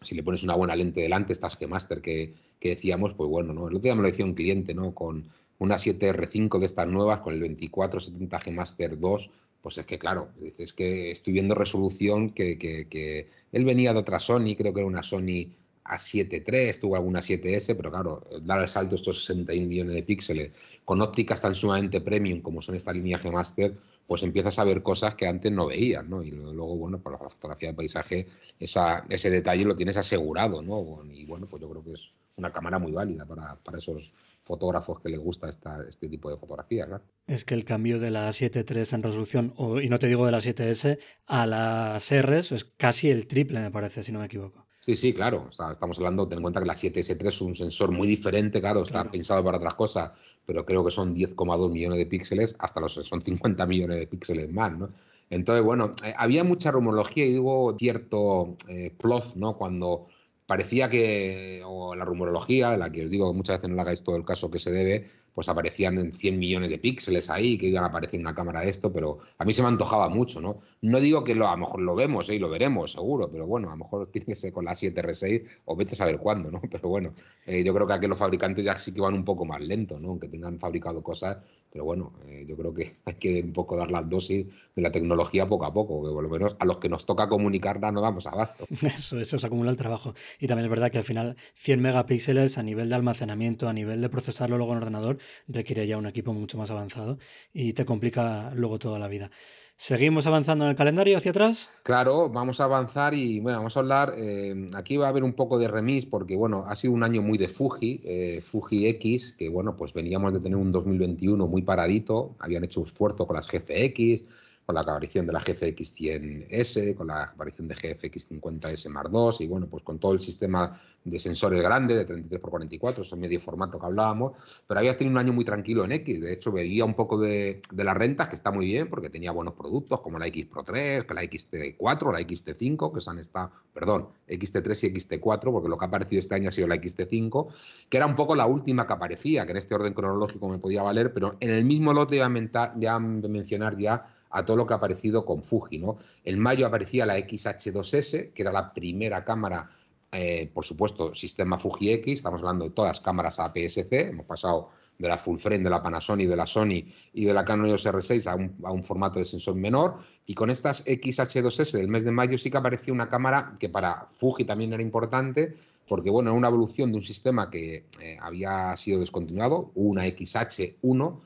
si le pones una buena lente delante, estas G-Master que, que, decíamos, pues bueno, ¿no? El otro día me lo decía un cliente, ¿no? Con una 7R5 de estas nuevas, con el 2470 G-Master 2, pues es que claro, es que estoy viendo resolución que, que, que él venía de otra Sony, creo que era una Sony a 7.3, tuvo alguna 7S, pero claro, dar el salto estos 61 millones de píxeles con ópticas tan sumamente premium como son esta línea G-Master, pues empiezas a ver cosas que antes no veías, ¿no? Y luego, bueno, para la fotografía de paisaje, ese detalle lo tienes asegurado, ¿no? Y bueno, pues yo creo que es una cámara muy válida para, para esos fotógrafos que les gusta esta, este tipo de fotografía. ¿no? Es que el cambio de la 7.3 en resolución, o, y no te digo de la 7S, a las Rs es casi el triple, me parece, si no me equivoco. Sí, sí, claro. estamos hablando, ten en cuenta que la 7S3 es un sensor muy diferente, claro, está pensado para otras cosas, pero creo que son 10,2 millones de píxeles, hasta los son 50 millones de píxeles más, ¿no? Entonces, bueno, eh, había mucha rumorología y hubo cierto eh, ¿no? Cuando parecía que, o la rumorología, la que os digo muchas veces no le hagáis todo el caso que se debe, pues aparecían en 100 millones de píxeles ahí, que iban a aparecer en una cámara de esto, pero a mí se me antojaba mucho, ¿no? No digo que lo, a lo mejor lo vemos ¿eh? y lo veremos, seguro, pero bueno, a lo mejor tiene que ser con la 7R6 o vete a saber cuándo, ¿no? Pero bueno, eh, yo creo que aquí los fabricantes ya sí que van un poco más lentos, ¿no? Aunque tengan fabricado cosas, pero bueno, eh, yo creo que hay que un poco dar las dosis de la tecnología poco a poco, que por lo menos a los que nos toca comunicarla no damos abasto. Eso, eso se acumula el trabajo. Y también es verdad que al final 100 megapíxeles a nivel de almacenamiento, a nivel de procesarlo luego en ordenador, requiere ya un equipo mucho más avanzado y te complica luego toda la vida. ¿Seguimos avanzando en el calendario hacia atrás? Claro, vamos a avanzar y bueno, vamos a hablar. Eh, aquí va a haber un poco de remis porque bueno, ha sido un año muy de Fuji, eh, Fuji X, que bueno, pues veníamos de tener un 2021 muy paradito, habían hecho esfuerzo con las GFX, con la aparición de la GFX 100S, con la aparición de GFX 50S Mark II y bueno, pues con todo el sistema de sensores grande de 33x44, ese medio formato que hablábamos, pero había tenido un año muy tranquilo en X, de hecho veía un poco de, las rentas, que está muy bien, porque tenía buenos productos como la X Pro 3, que la XT4, la XT5, que se han estado, perdón, XT3 y XT4, porque lo que ha aparecido este año ha sido la XT5, que era un poco la última que aparecía, que en este orden cronológico me podía valer, pero en el mismo lote iba a mencionar ya a todo lo que ha aparecido con Fuji. ¿no? En mayo aparecía la XH2S, que era la primera cámara, eh, por supuesto, sistema Fuji X, estamos hablando de todas cámaras APS-C, hemos pasado de la full frame de la Panasonic, de la Sony y de la Canon EOS R6 a un, formato de sensor menor. Y con estas XH2S del mes de mayo sí que aparecía una cámara que para Fuji también era importante, porque bueno, era una evolución de un sistema que eh, había sido descontinuado, una XH1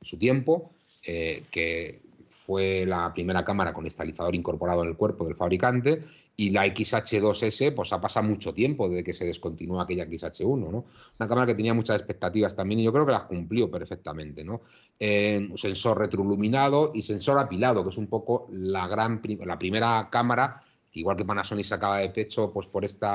en su tiempo, eh, que fue la primera cámara con estabilizador incorporado en el cuerpo del fabricante y la XH2S pues ha pasado mucho tiempo desde que se descontinuó aquella XH1, ¿no? Una cámara que tenía muchas expectativas también y yo creo que las cumplió perfectamente, ¿no? Sensor retroiluminado y sensor apilado, que es un poco la gran la primera cámara, igual que Panasonic sacaba de pecho pues por este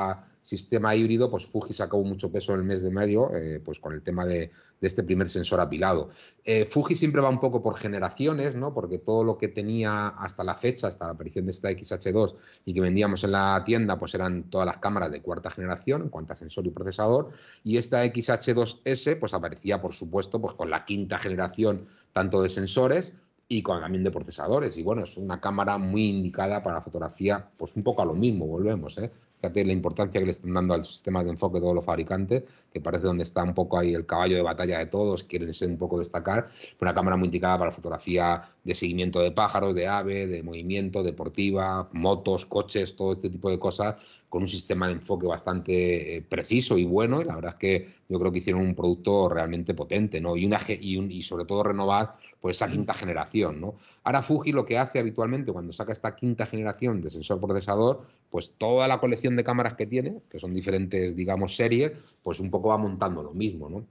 sistema híbrido, pues Fuji sacó mucho peso en el mes de mayo, eh, pues con el tema de, de este primer sensor apilado. Eh, Fuji siempre va un poco por generaciones, ¿no? Porque todo lo que tenía hasta la fecha, hasta la aparición de esta XH2 y que vendíamos en la tienda, pues eran todas las cámaras de cuarta generación en cuanto a sensor y procesador. Y esta XH2S, pues aparecía, por supuesto, pues con la quinta generación tanto de sensores y con también de procesadores. Y bueno, es una cámara muy indicada para fotografía, pues un poco a lo mismo, volvemos, ¿eh? La importancia que le están dando al sistema de enfoque todos los fabricantes, que parece donde está un poco ahí el caballo de batalla de todos, quieren ser un poco destacar. Una cámara muy indicada para fotografía de seguimiento de pájaros, de ave, de movimiento, deportiva, motos, coches, todo este tipo de cosas, con un sistema de enfoque bastante eh, preciso y bueno. Y la verdad es que yo creo que hicieron un producto realmente potente, ¿no? Y, una, y, y sobre todo renovar pues, esa quinta generación, ¿no? Ahora Fuji lo que hace habitualmente cuando saca esta quinta generación de sensor procesador, pues toda la colección de cámaras que tiene, que son diferentes, digamos, series, pues un poco va montando lo mismo, ¿no?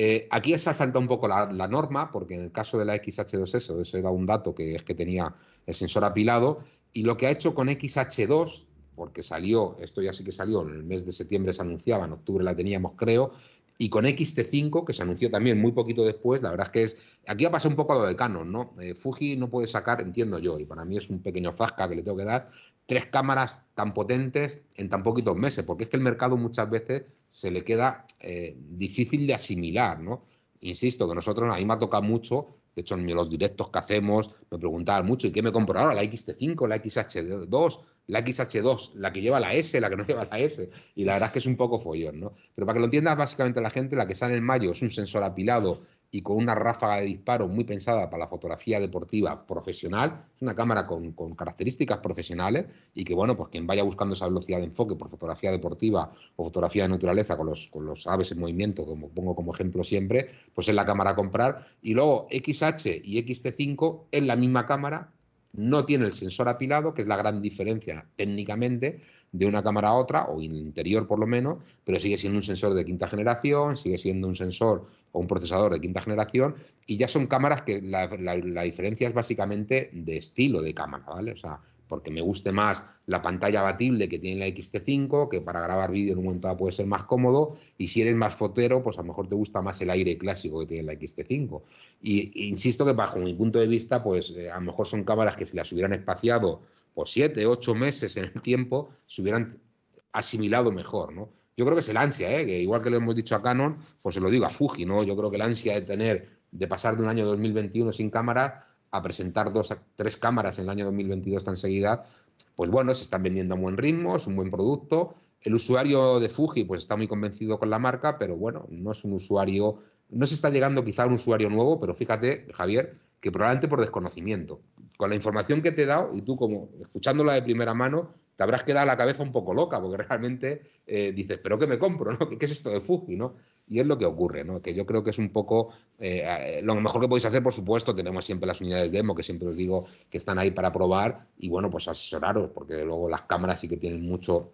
Eh, aquí se ha saltado un poco la, norma, porque en el caso de la XH2S, ese era un dato que es que tenía el sensor apilado, y lo que ha hecho con XH2, porque salió, esto ya sí que salió, en el mes de septiembre se anunciaba, en octubre la teníamos creo, y con XT5, que se anunció también muy poquito después, la verdad es que es, aquí ha pasado un poco lo de Canon, ¿no? Eh, Fuji no puede sacar, entiendo yo, y para mí es un pequeño fasca que le tengo que dar, tres cámaras tan potentes en tan poquitos meses, porque es que el mercado muchas veces se le queda eh, difícil de asimilar, ¿no? Insisto que nosotros a mí me ha tocado mucho, de hecho en los directos que hacemos me preguntaban mucho, ¿y qué me compro ahora? ¿La XT5, la XH2, la XH2, la que lleva la S, la que no lleva la S? Y la verdad es que es un poco follón, ¿no? Pero para que lo entiendas básicamente la gente, la que sale en mayo es un sensor apilado y con una ráfaga de disparo muy pensada para la fotografía deportiva profesional. Es una cámara con, características profesionales y que, bueno, pues quien vaya buscando esa velocidad de enfoque por fotografía deportiva o fotografía de naturaleza con los, con los aves en movimiento, como pongo como ejemplo siempre, pues es la cámara a comprar. Y luego XH y XT5 es la misma cámara, no tiene el sensor apilado, que es la gran diferencia técnicamente, de una cámara a otra, o interior por lo menos, pero sigue siendo un sensor de quinta generación, sigue siendo un sensor o un procesador de quinta generación, y ya son cámaras que la, diferencia es básicamente de estilo de cámara, ¿vale? O sea, porque me guste más la pantalla abatible que tiene la XT5, que para grabar vídeo en un momento puede ser más cómodo, y si eres más fotero, pues a lo mejor te gusta más el aire clásico que tiene la XT5. Y, insisto que bajo mi punto de vista, pues eh, a lo mejor son cámaras que si las hubieran espaciado por siete, ocho meses en el tiempo, se hubieran asimilado mejor, ¿no? Yo creo que es el ansia, ¿eh? que igual que le hemos dicho a Canon, pues se lo digo a Fuji, ¿no? Yo creo que el ansia de tener, de pasar de un año 2021 sin cámara a presentar dos, tres cámaras en el año 2022 tan seguida, pues bueno, se están vendiendo a buen ritmo, es un buen producto. El usuario de Fuji pues está muy convencido con la marca, pero bueno, no es un usuario, no se está llegando quizá a un usuario nuevo, pero fíjate, Javier, que probablemente por desconocimiento. Con la información que te he dado, y tú como escuchándola de primera mano, te habrás quedado la cabeza un poco loca, porque realmente eh, dices, ¿pero qué me compro? ¿no? ¿Qué, es esto de Fuji? ¿no? Y es lo que ocurre, ¿no? Que yo creo que es un poco eh, lo mejor que podéis hacer, por supuesto, tenemos siempre las unidades demo, que siempre os digo que están ahí para probar, y bueno, pues asesoraros, porque luego las cámaras sí que tienen mucho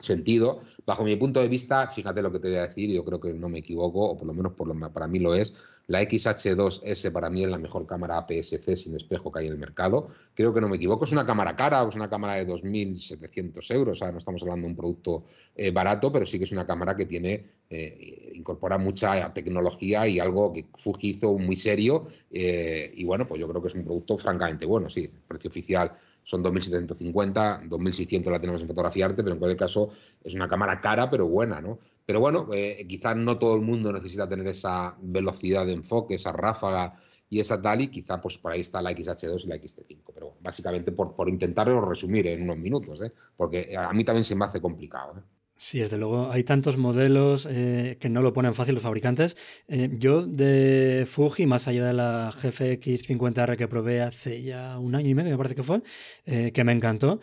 sentido. Bajo mi punto de vista, fíjate lo que te voy a decir, yo creo que no me equivoco, o por lo menos por lo, para mí lo es, la XH2S para mí es la mejor cámara APS-C sin espejo que hay en el mercado. Creo que no me equivoco. Es una cámara cara, es una cámara de 2.700 euros. O sea, no estamos hablando de un producto eh, barato, pero sí que es una cámara que tiene, eh, incorpora mucha tecnología y algo que Fuji hizo muy serio. Eh, y bueno, pues yo creo que es un producto francamente bueno. Sí, el precio oficial son 2.750, 2.600 la tenemos en fotografía arte, pero en cualquier caso es una cámara cara, pero buena, ¿no? Pero bueno, eh, quizás no todo el mundo necesita tener esa velocidad de enfoque, esa ráfaga y esa tal, y quizá pues por ahí está la XH2 y la XT5. Pero básicamente por, por intentarlo resumir en unos minutos, ¿eh? porque a mí también se me hace complicado. ¿eh? Sí, desde luego. Hay tantos modelos eh, que no lo ponen fácil los fabricantes. Yo de Fuji, más allá de la GFX 50R que probé hace ya un año y medio, me parece que fue, que me encantó,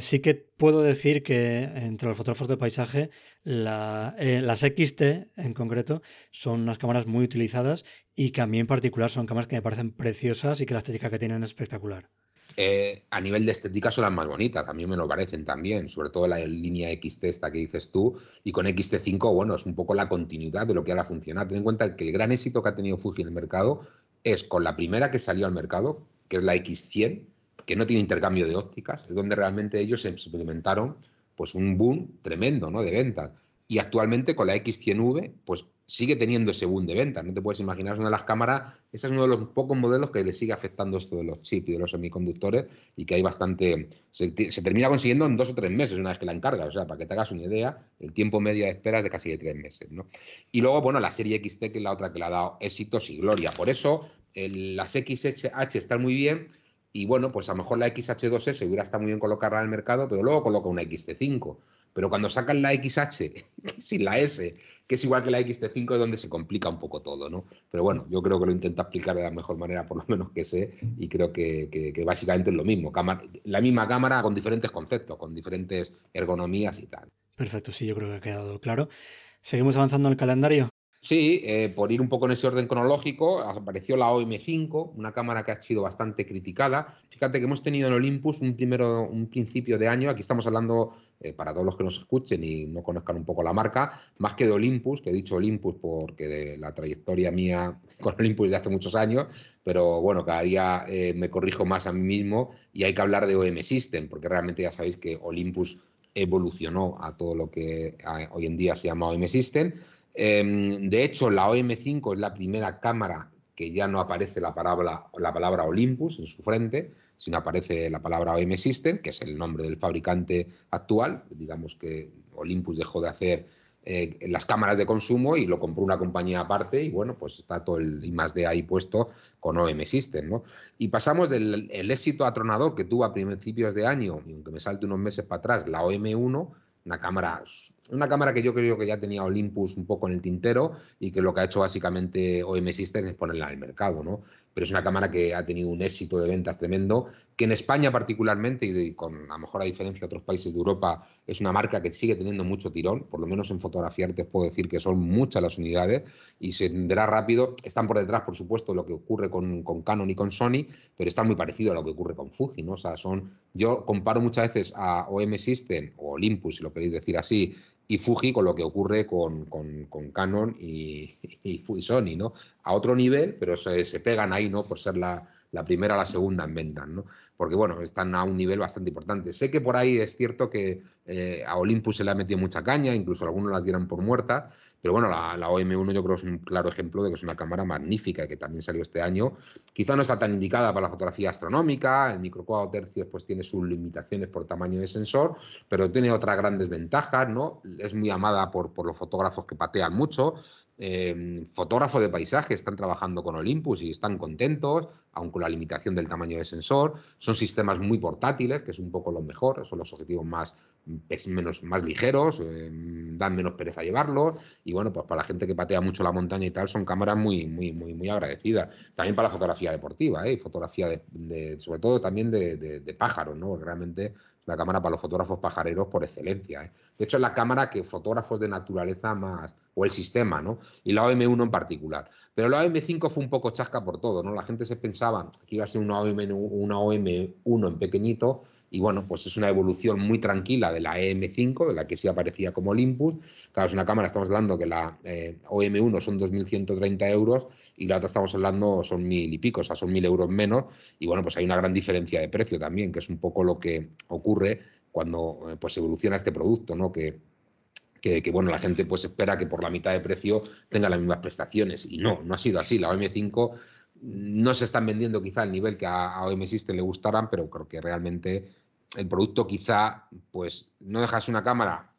sí que puedo decir que entre los fotógrafos de paisaje, las XT en concreto son unas cámaras muy utilizadas y que a mí en particular son cámaras que me parecen preciosas y que la estética que tienen es espectacular. Eh, a nivel de estética son las más bonitas, a mí me lo parecen también, sobre todo la línea XT esta que dices tú, y con XT5, bueno, es un poco la continuidad de lo que ahora funciona. Ten en cuenta que el gran éxito que ha tenido Fuji en el mercado es con la primera que salió al mercado, que es la X100, que no tiene intercambio de ópticas, es donde realmente ellos experimentaron pues un boom tremendo ¿no? de ventas. Y actualmente con la X100V, pues sigue teniendo ese boom de ventas. No te puedes imaginar, es una de las cámaras, ese es uno de los pocos modelos que le sigue afectando esto de los chips y de los semiconductores y que hay bastante, se, termina consiguiendo en dos o tres meses una vez que la encargas. O sea, para que te hagas una idea, el tiempo medio de espera es de casi de tres meses. ¿no? Y luego, bueno, la serie XT, que es la otra que le ha dado éxitos y gloria. Por eso, las XH están muy bien. Y bueno, pues a lo mejor la XH2S hubiera estado muy bien colocarla en el mercado, pero luego coloca una XT5. Pero cuando sacan la XH sin la S que es igual que la XT5, es donde se complica un poco todo, ¿no? Pero bueno, yo creo que lo intenta explicar de la mejor manera, por lo menos que sé, y creo que, básicamente es lo mismo, la misma cámara con diferentes conceptos, con diferentes ergonomías y tal. Perfecto, sí, yo creo que ha quedado claro. ¿Seguimos avanzando en el calendario? Sí, eh, por ir un poco en ese orden cronológico, apareció la OM5, una cámara que ha sido bastante criticada. Fíjate que hemos tenido en Olympus un, primero, un principio de año, aquí estamos hablando, eh, para todos los que nos escuchen y no conozcan un poco la marca, más que de Olympus, que he dicho Olympus porque de la trayectoria mía con Olympus de hace muchos años, pero bueno, cada día eh, me corrijo más a mí mismo y hay que hablar de OM System, porque realmente ya sabéis que Olympus evolucionó a todo lo que hoy en día se llama OM System. Em, de hecho, la OM5 es la primera cámara que ya no aparece la palabra, la palabra Olympus en su frente, sino aparece la palabra OM System, que es el nombre del fabricante actual. Digamos que Olympus dejó de hacer eh, las cámaras de consumo y lo compró una compañía aparte y bueno, pues está todo el I más de ahí puesto con OM System, ¿no? Y pasamos del éxito atronador que tuvo a principios de año, y aunque me salte unos meses para atrás, la OM1, una cámara una cámara que yo creo que ya tenía Olympus un poco en el tintero y que lo que ha hecho básicamente OM Systems es ponerla el mercado, ¿no? Pero es una cámara que ha tenido un éxito de ventas tremendo, que en España particularmente, y con a lo mejor a diferencia de otros países de Europa, es una marca que sigue teniendo mucho tirón, por lo menos en fotografía te puedo decir que son muchas las unidades y se venderá rápido. Están por detrás, por supuesto, lo que ocurre con, con, Canon y con Sony, pero está muy parecido a lo que ocurre con Fuji, ¿no? O sea, son, yo comparo muchas veces a OM System o Olympus, si lo queréis decir así, y Fuji con lo que ocurre con, Canon y, y, Sony, ¿no? A otro nivel, pero se, se, pegan ahí, ¿no? Por ser la, la primera a la segunda en ventas, ¿no? Porque bueno, están a un nivel bastante importante. Sé que por ahí es cierto que eh, a Olympus se le ha metido mucha caña, incluso algunos las dieran por muerta, pero bueno, la, la, OM1 yo creo es un claro ejemplo de que es una cámara magnífica que también salió este año. Quizá no está tan indicada para la fotografía astronómica, el micro 4 tercios pues tiene sus limitaciones por tamaño de sensor, pero tiene otras grandes ventajas, ¿no? Es muy amada por, por los fotógrafos que patean mucho, eh, fotógrafos de paisaje están trabajando con Olympus y están contentos, aun con la limitación del tamaño de sensor. Son sistemas muy portátiles, que es un poco lo mejor, son los objetivos más, menos, más ligeros, eh, dan menos pereza llevarlos. Y bueno, pues para la gente que patea mucho la montaña y tal, son cámaras muy, muy, muy, muy agradecidas. También para la fotografía deportiva, ¿eh? fotografía de, sobre todo también de, de pájaros, ¿no? Realmente la cámara para los fotógrafos pajareros por excelencia. ¿eh? De hecho, es la cámara que fotógrafos de naturaleza más, o el sistema, ¿no? Y la OM1 en particular. Pero la OM5 fue un poco chasca por todo, ¿no? La gente se pensaba que iba a ser una, OM, una OM1 en pequeñito, y bueno, pues es una evolución muy tranquila de la EM5, de la que sí aparecía como Olympus. Claro, es una cámara, estamos hablando que la eh, OM1 son 2.130 euros y la otra estamos hablando son mil y pico, o sea, son mil euros menos. Y bueno, pues hay una gran diferencia de precio también, que es un poco lo que ocurre cuando eh, pues evoluciona este producto, ¿no? Que, que, bueno, la gente pues espera que por la mitad de precio tenga las mismas prestaciones. Y no, no ha sido así. La OM5 no se están vendiendo quizá al nivel que a, a OM System le gustaran, pero creo que realmente el producto quizá pues no dejas una cámara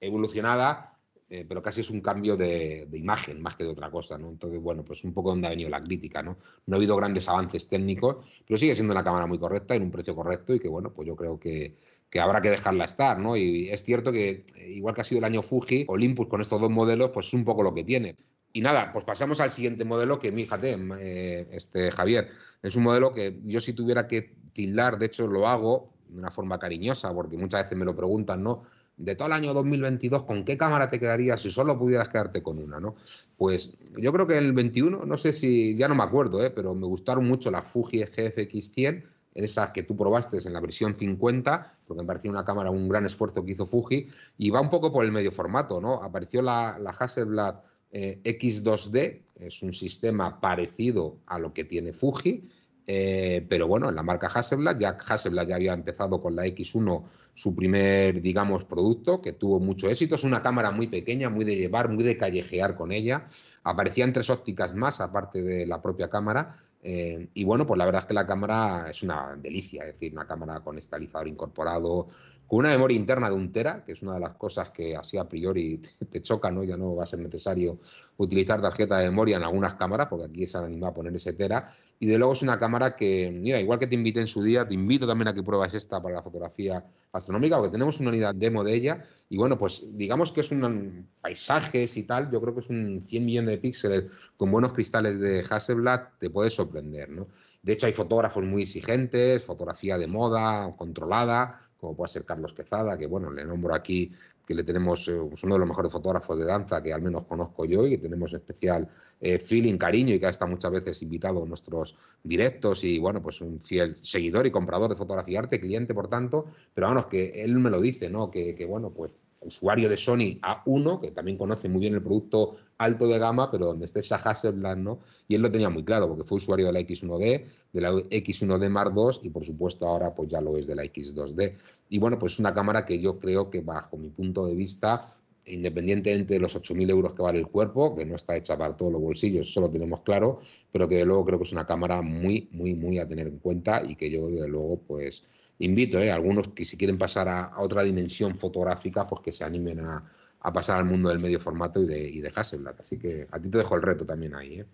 evolucionada, eh, pero casi es un cambio de, imagen más que de otra cosa, ¿no? Entonces, bueno, pues un poco donde ha venido la crítica, ¿no? No ha habido grandes avances técnicos, pero sigue siendo una cámara muy correcta, en un precio correcto y que, bueno, pues yo creo que, habrá que dejarla estar, ¿no? Y es cierto que, eh, igual que ha sido el año Fuji, Olympus con estos dos modelos, pues es un poco lo que tiene. Y nada, pues pasamos al siguiente modelo que, fíjate, eh, este, Javier, es un modelo que yo si tuviera que tildar, de hecho lo hago de una forma cariñosa, porque muchas veces me lo preguntan, ¿no? De todo el año 2022, ¿con qué cámara te quedarías si solo pudieras quedarte con una? ¿no? Pues yo creo que el 21, no sé si, ya no me acuerdo, ¿eh? pero me gustaron mucho las Fuji GFX100, esas que tú probaste en la versión 50, porque me pareció una cámara, un gran esfuerzo que hizo Fuji, y va un poco por el medio formato, ¿no? Apareció la, la Hasselblad eh, X2D, es un sistema parecido a lo que tiene Fuji, eh, pero bueno, en la marca Hasselblad, ya Hasselblad ya había empezado con la X1 su primer, digamos, producto, que tuvo mucho éxito. Es una cámara muy pequeña, muy de llevar, muy de callejear con ella. Aparecían tres ópticas más, aparte de la propia cámara. Eh, y bueno, pues la verdad es que la cámara es una delicia, es decir, una cámara con estabilizador incorporado, con una memoria interna de un tera, que es una de las cosas que así a priori te, choca, ¿no? Ya no va a ser necesario utilizar tarjeta de memoria en algunas cámaras, porque aquí se han animado a poner ese tera. Y de luego es una cámara que, mira, igual que te invité en su día, te invito también a que pruebas esta para la fotografía astronómica, porque tenemos una unidad demo de ella. Y bueno, pues digamos que es un paisajes y tal, yo creo que es un 100 millones de píxeles con buenos cristales de Hasselblad, te puede sorprender, ¿no? De hecho, hay fotógrafos muy exigentes, fotografía de moda, controlada, como puede ser Carlos Quezada, que bueno, le nombro aquí que le tenemos, eh, uno de los mejores fotógrafos de danza que al menos conozco yo y que tenemos especial eh, feeling, cariño y que ha estado muchas veces invitado a nuestros directos y bueno, pues un fiel seguidor y comprador de fotografía arte, cliente por tanto, pero vamos, que él me lo dice, ¿no? Que, que bueno, pues usuario de Sony A1, que también conoce muy bien el producto alto de gama, pero donde esté esa Hasselblad, ¿no? Y él lo tenía muy claro, porque fue usuario de la X1D, de la X1D Mark II, y por supuesto ahora pues ya lo es de la X2D. Y bueno, pues es una cámara que yo creo que bajo mi punto de vista, independientemente de los 8.000 euros que vale el cuerpo, que no está hecha para todos los bolsillos, eso lo tenemos claro, pero que de luego creo que es una cámara muy, muy, muy a tener en cuenta y que yo de luego pues invito ¿eh? a algunos que si quieren pasar a, otra dimensión fotográfica, pues que se animen a, pasar al mundo del medio formato y de, Hasselblad. Así que a ti te dejo el reto también ahí. ¿eh?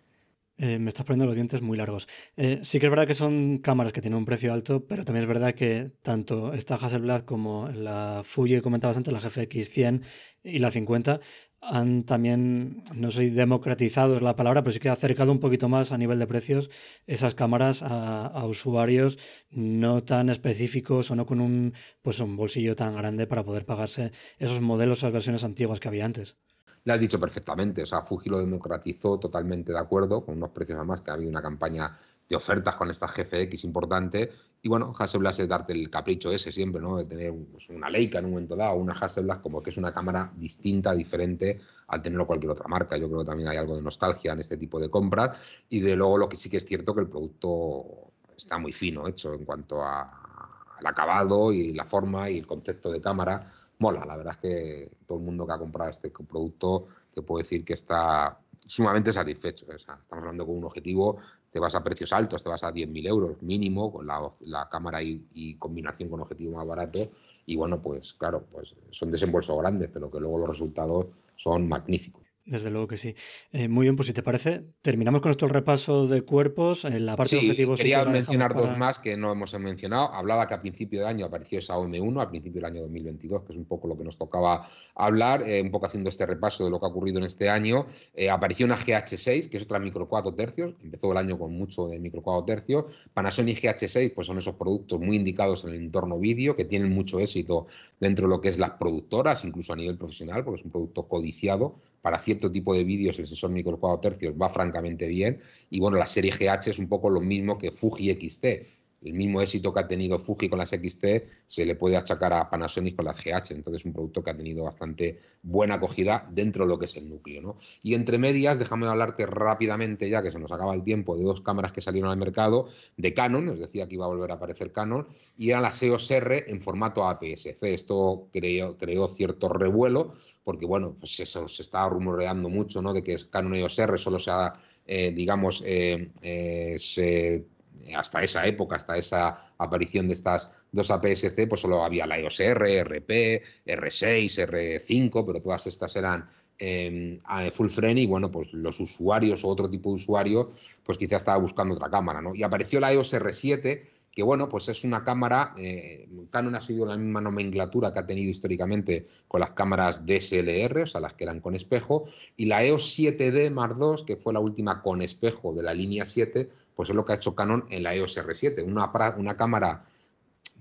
Eh, me estás poniendo los dientes muy largos. sí que es verdad que son cámaras que tienen un precio alto, pero también es verdad que tanto esta Hasselblad como la Fuji que comentabas antes, la GFX 100 y la 50, han también, no sé democratizado es la palabra, pero sí que ha acercado un poquito más a nivel de precios esas cámaras a, usuarios no tan específicos o no con un, pues un bolsillo tan grande para poder pagarse esos modelos, esas versiones antiguas que había antes. Le has dicho perfectamente, o sea, Fuji lo democratizó totalmente de acuerdo, con unos precios además que ha habido una campaña ofertas con esta GFX importante. Y bueno, Hasselblad es darte el capricho ese siempre, ¿no? De tener pues, una Leica en un momento dado, una Hasselblad como que es una cámara distinta, diferente al tenerlo cualquier otra marca. Yo creo que también hay algo de nostalgia en este tipo de compras. Y de luego lo que sí que es cierto que el producto está muy fino hecho en cuanto al acabado y la forma y el concepto de cámara. Mola, la verdad es que todo el mundo que ha comprado este producto te puede decir que está sumamente satisfecho. estamos hablando con un objetivo, te vas a precios altos, te vas a 10.000 euros mínimo con la, cámara y, combinación con objetivo más barato. Y bueno, pues claro, pues son desembolsos grandes, pero que luego los resultados son magníficos. Desde luego que sí. Eh, muy bien, pues si te parece, terminamos con esto el repaso de cuerpos. En la parte sí, de objetivos. Quería mencionar dos más que no hemos mencionado. Hablaba que a principio de año apareció esa OM1, a principio del año 2022, que es un poco lo que nos tocaba hablar, eh, un poco haciendo este repaso de lo que ha ocurrido en este año. Eh, apareció una GH6, que es otra micro 4 tercios. Empezó el año con mucho de micro 4 tercios. Panasonic GH6, pues son esos productos muy indicados en el entorno vídeo, que tienen mucho éxito dentro de lo que es las productoras, incluso a nivel profesional, porque es un producto codiciado para cierto tipo de vídeos el sensor micro 4 tercios va francamente bien. Y bueno, la serie GH es un poco lo mismo que Fuji XT. El mismo éxito que ha tenido Fuji con las XT se le puede achacar a Panasonic con las GH. Entonces, es un producto que ha tenido bastante buena acogida dentro de lo que es el núcleo. ¿no? Y entre medias, déjame hablarte rápidamente, ya que se nos acaba el tiempo, de dos cámaras que salieron al mercado de Canon. Os decía que iba a volver a aparecer Canon. Y eran las EOS R en formato APS-C. Esto creó cierto revuelo porque bueno, pues eso se estaba rumoreando mucho, ¿no? De que Canon EOS R solo se ha, eh, digamos, eh, eh, hasta esa época, hasta esa aparición de estas dos APS-C, pues solo había la EOS R, RP, R6, R5, pero todas estas eran full frame y bueno, pues los usuarios o otro tipo de usuario, pues quizás estaba buscando otra cámara, ¿no? Y apareció la EOS R7 que bueno, pues es una cámara, eh, Canon ha sido la misma nomenclatura que ha tenido históricamente con las cámaras DSLR, o sea, las que eran con espejo, y la EOS 7D Mark II, que fue la última con espejo de la línea 7, pues es lo que ha hecho Canon en la EOS R7, una, una cámara,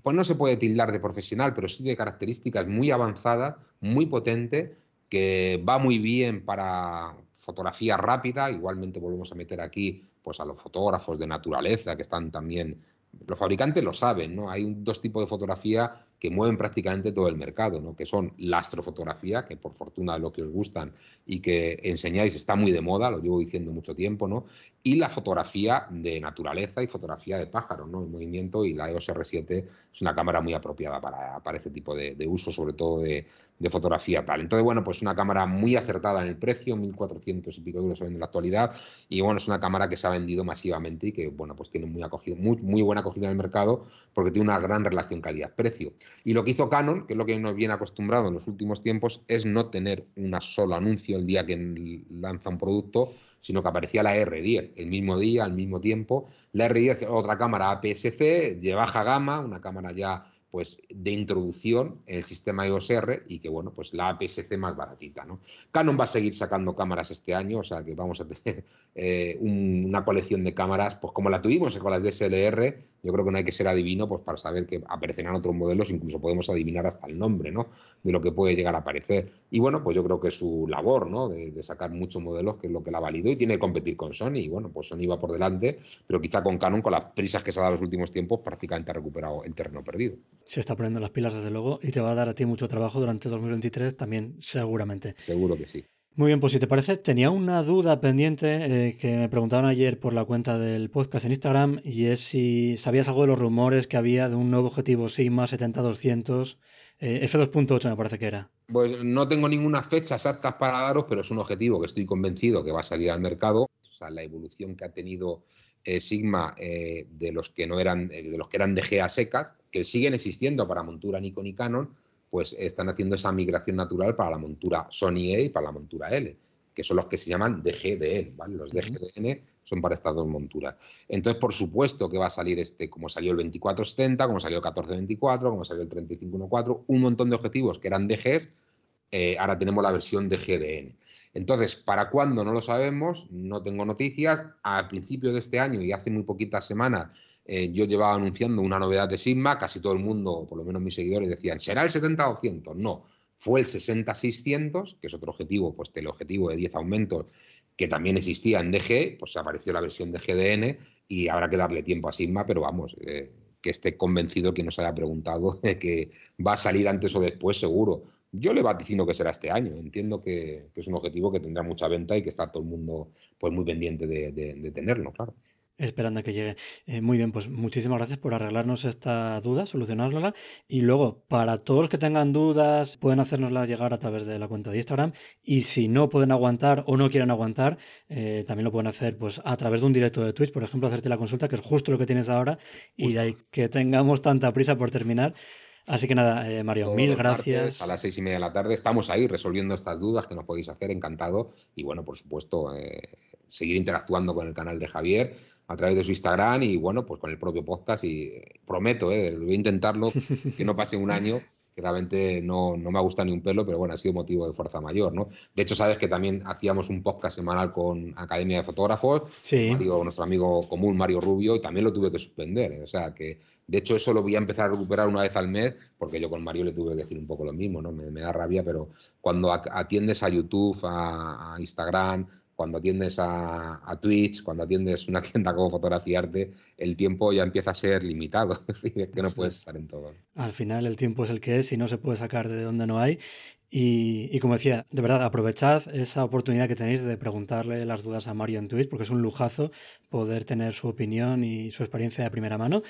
pues no se puede tildar de profesional, pero sí de características muy avanzadas, muy potente, que va muy bien para fotografía rápida, igualmente volvemos a meter aquí pues a los fotógrafos de naturaleza que están también los fabricantes lo saben, ¿no? Hay dos tipos de fotografía que mueven prácticamente todo el mercado, ¿no? que son la astrofotografía, que por fortuna es lo que os gustan y que enseñáis está muy de moda, lo llevo diciendo mucho tiempo, ¿no? y la fotografía de naturaleza y fotografía de pájaros, ¿no? en movimiento, y la EOS R7 es una cámara muy apropiada para, para este tipo de, uso, sobre todo de, fotografía tal. Entonces, bueno, pues una cámara muy acertada en el precio, 1.400 y pico euros en la actualidad, y bueno, es una cámara que se ha vendido masivamente y que, bueno, pues tiene muy, acogido, muy, muy buena acogida en el mercado porque tiene una gran relación calidad-precio. Y lo que hizo Canon, que es lo que nos viene acostumbrado en los últimos tiempos, es no tener un solo anuncio el día que lanza un producto, sino que aparecía la R10 el mismo día, al mismo tiempo. La R10 otra cámara APS-C de baja gama, una cámara ya pues de introducción en el sistema EOS R y que bueno, pues la APS-C más baratita, ¿no? Canon va a seguir sacando cámaras este año, o sea que vamos a tener eh, una colección de cámaras, pues como la tuvimos con las DSLR, yo creo que no hay que ser adivino pues para saber que aparecerán otros modelos, incluso podemos adivinar hasta el nombre, ¿no? De lo que puede llegar a aparecer. Y bueno, pues yo creo que es su labor, ¿no? De, sacar muchos modelos, que es lo que la ha valido y tiene que competir con Sony. Y bueno, pues Sony va por delante, pero quizá con Canon, con las prisas que se ha dado en los últimos tiempos, prácticamente ha recuperado el terreno perdido. Se está poniendo las pilas desde luego y te va a dar a ti mucho trabajo durante 2023 también, seguramente. Seguro que sí. Muy bien, pues si te parece, tenía una duda pendiente eh, que me preguntaban ayer por la cuenta del podcast en Instagram y es si sabías algo de los rumores que había de un nuevo objetivo Sigma 70-200 eh, F2.8 me parece que era. Pues no tengo ninguna fecha exacta para daros, pero es un objetivo que estoy convencido que va a salir al mercado. O sea, la evolución que ha tenido eh, Sigma de los que no eran, de los que eran DGA secas, que siguen existiendo para montura Nikon y Canon, pues están haciendo esa migración natural para la montura Sony E y para la montura L, que son los que se llaman DGDN, ¿vale? Los DGDN son para estas dos monturas. Entonces, por supuesto que va a salir este, como salió el 2470, como salió el 1424, como salió el 3514, un montón de objetivos que eran DGs, eh, ahora tenemos la versión DGDN. Entonces, ¿para cuándo? No lo sabemos, no tengo noticias. A principios de este año y hace muy poquitas semanas eh, yo llevaba anunciando una novedad de Sigma, casi todo el mundo, por lo menos mis seguidores, decían, ¿será el 70-200? No, fue el 60-600, que es otro objetivo, pues el objetivo de 10 aumentos que también existía en DG, pues apareció la versión de GDN y habrá que darle tiempo a Sigma, pero vamos, eh, que esté convencido que nos haya preguntado de que va a salir antes o después seguro. Yo le vaticino que será este año. Entiendo que, es un objetivo que tendrá mucha venta y que está todo el mundo pues muy pendiente de tenerlo, claro esperando a que llegue. Eh, muy bien, pues muchísimas gracias por arreglarnos esta duda, solucionárnosla. Y luego, para todos los que tengan dudas, pueden hacérnoslas llegar a través de la cuenta de Instagram. Y si no pueden aguantar o no quieren aguantar, eh, también lo pueden hacer pues, a través de un directo de Twitch, por ejemplo, hacerte la consulta, que es justo lo que tienes ahora. Y de ahí que tengamos tanta prisa por terminar. Así que nada, eh, Mario, mil gracias. a las seis y media de la tarde estamos ahí resolviendo estas dudas que nos podéis hacer, encantado. Y bueno, por supuesto, seguir interactuando con el canal de Javier a través de su Instagram y bueno, pues con el propio podcast y prometo, eh, voy a intentarlo, que no pase un año, que realmente no, no, me gusta ni un pelo, pero bueno, ha sido motivo de fuerza mayor, ¿no? De hecho, sabes que también hacíamos un podcast semanal con Academia de Fotógrafos, sí. nuestro amigo común Mario Rubio, y también lo tuve que suspender, ¿eh? o sea que de hecho eso lo voy a empezar a recuperar una vez al mes, porque yo con Mario le tuve que decir un poco lo mismo, ¿no? Me, da rabia, pero cuando atiendes a YouTube, a Instagram, cuando atiendes a, Twitch, cuando atiendes una tienda como fotografiarte, el tiempo ya empieza a ser limitado, que no puedes estar en todo. Al final el tiempo es el que es y no se puede sacar de donde no hay. Y, como decía, de verdad, aprovechad esa oportunidad que tenéis de preguntarle las dudas a Mario en Twitch, porque es un lujazo poder tener su opinión y su experiencia de primera mano.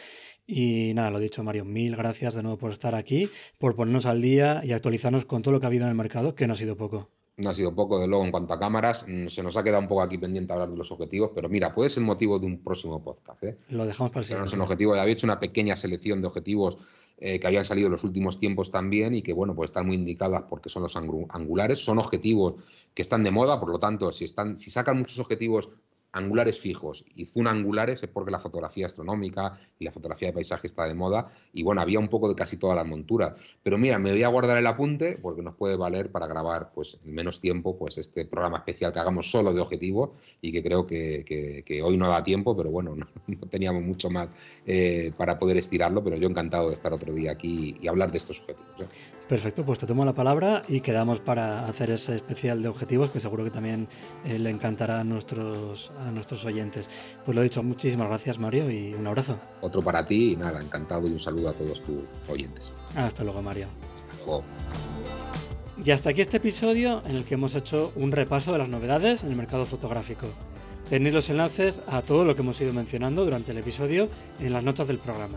Y nada, lo dicho, Mario, mil gracias de nuevo por estar aquí, por ponernos al día y actualizarnos con todo lo que ha habido en el mercado, que no ha sido poco no ha sido poco, de luego, en cuanto a cámaras, mm, se nos ha quedado un poco aquí pendiente hablar de los objetivos, pero mira, puede ser motivo de un próximo podcast. ¿eh? Lo dejamos para el siguiente. objetivo, había hecho una pequeña selección de objetivos eh, que habían salido en los últimos tiempos también y que, bueno, pues están muy indicadas porque son los angulares, son objetivos que están de moda, por lo tanto, si, están, si sacan muchos objetivos angulares fijos y zoom angulares es porque la fotografía astronómica y la fotografía de paisaje está de moda y bueno, había un poco de casi toda la montura. Pero mira, me voy a guardar el apunte porque nos puede valer para grabar pues en menos tiempo pues este programa especial que hagamos solo de objetivo y que creo que, hoy no da tiempo, pero bueno, no, teníamos mucho más eh, para poder estirarlo, pero yo encantado de estar otro día aquí y hablar de estos objetivos. ¿eh? Perfecto, pues te tomo la palabra y quedamos para hacer ese especial de objetivos que seguro que también eh, le encantará a nuestros, a nuestros oyentes. Pues lo he dicho, muchísimas gracias Mario y un abrazo. Otro para ti y nada, encantado y un saludo a todos tus oyentes. Hasta luego Mario. Hasta luego. Y hasta aquí este episodio en el que hemos hecho un repaso de las novedades en el mercado fotográfico. Tenéis los enlaces a todo lo que hemos ido mencionando durante el episodio en las notas del programa.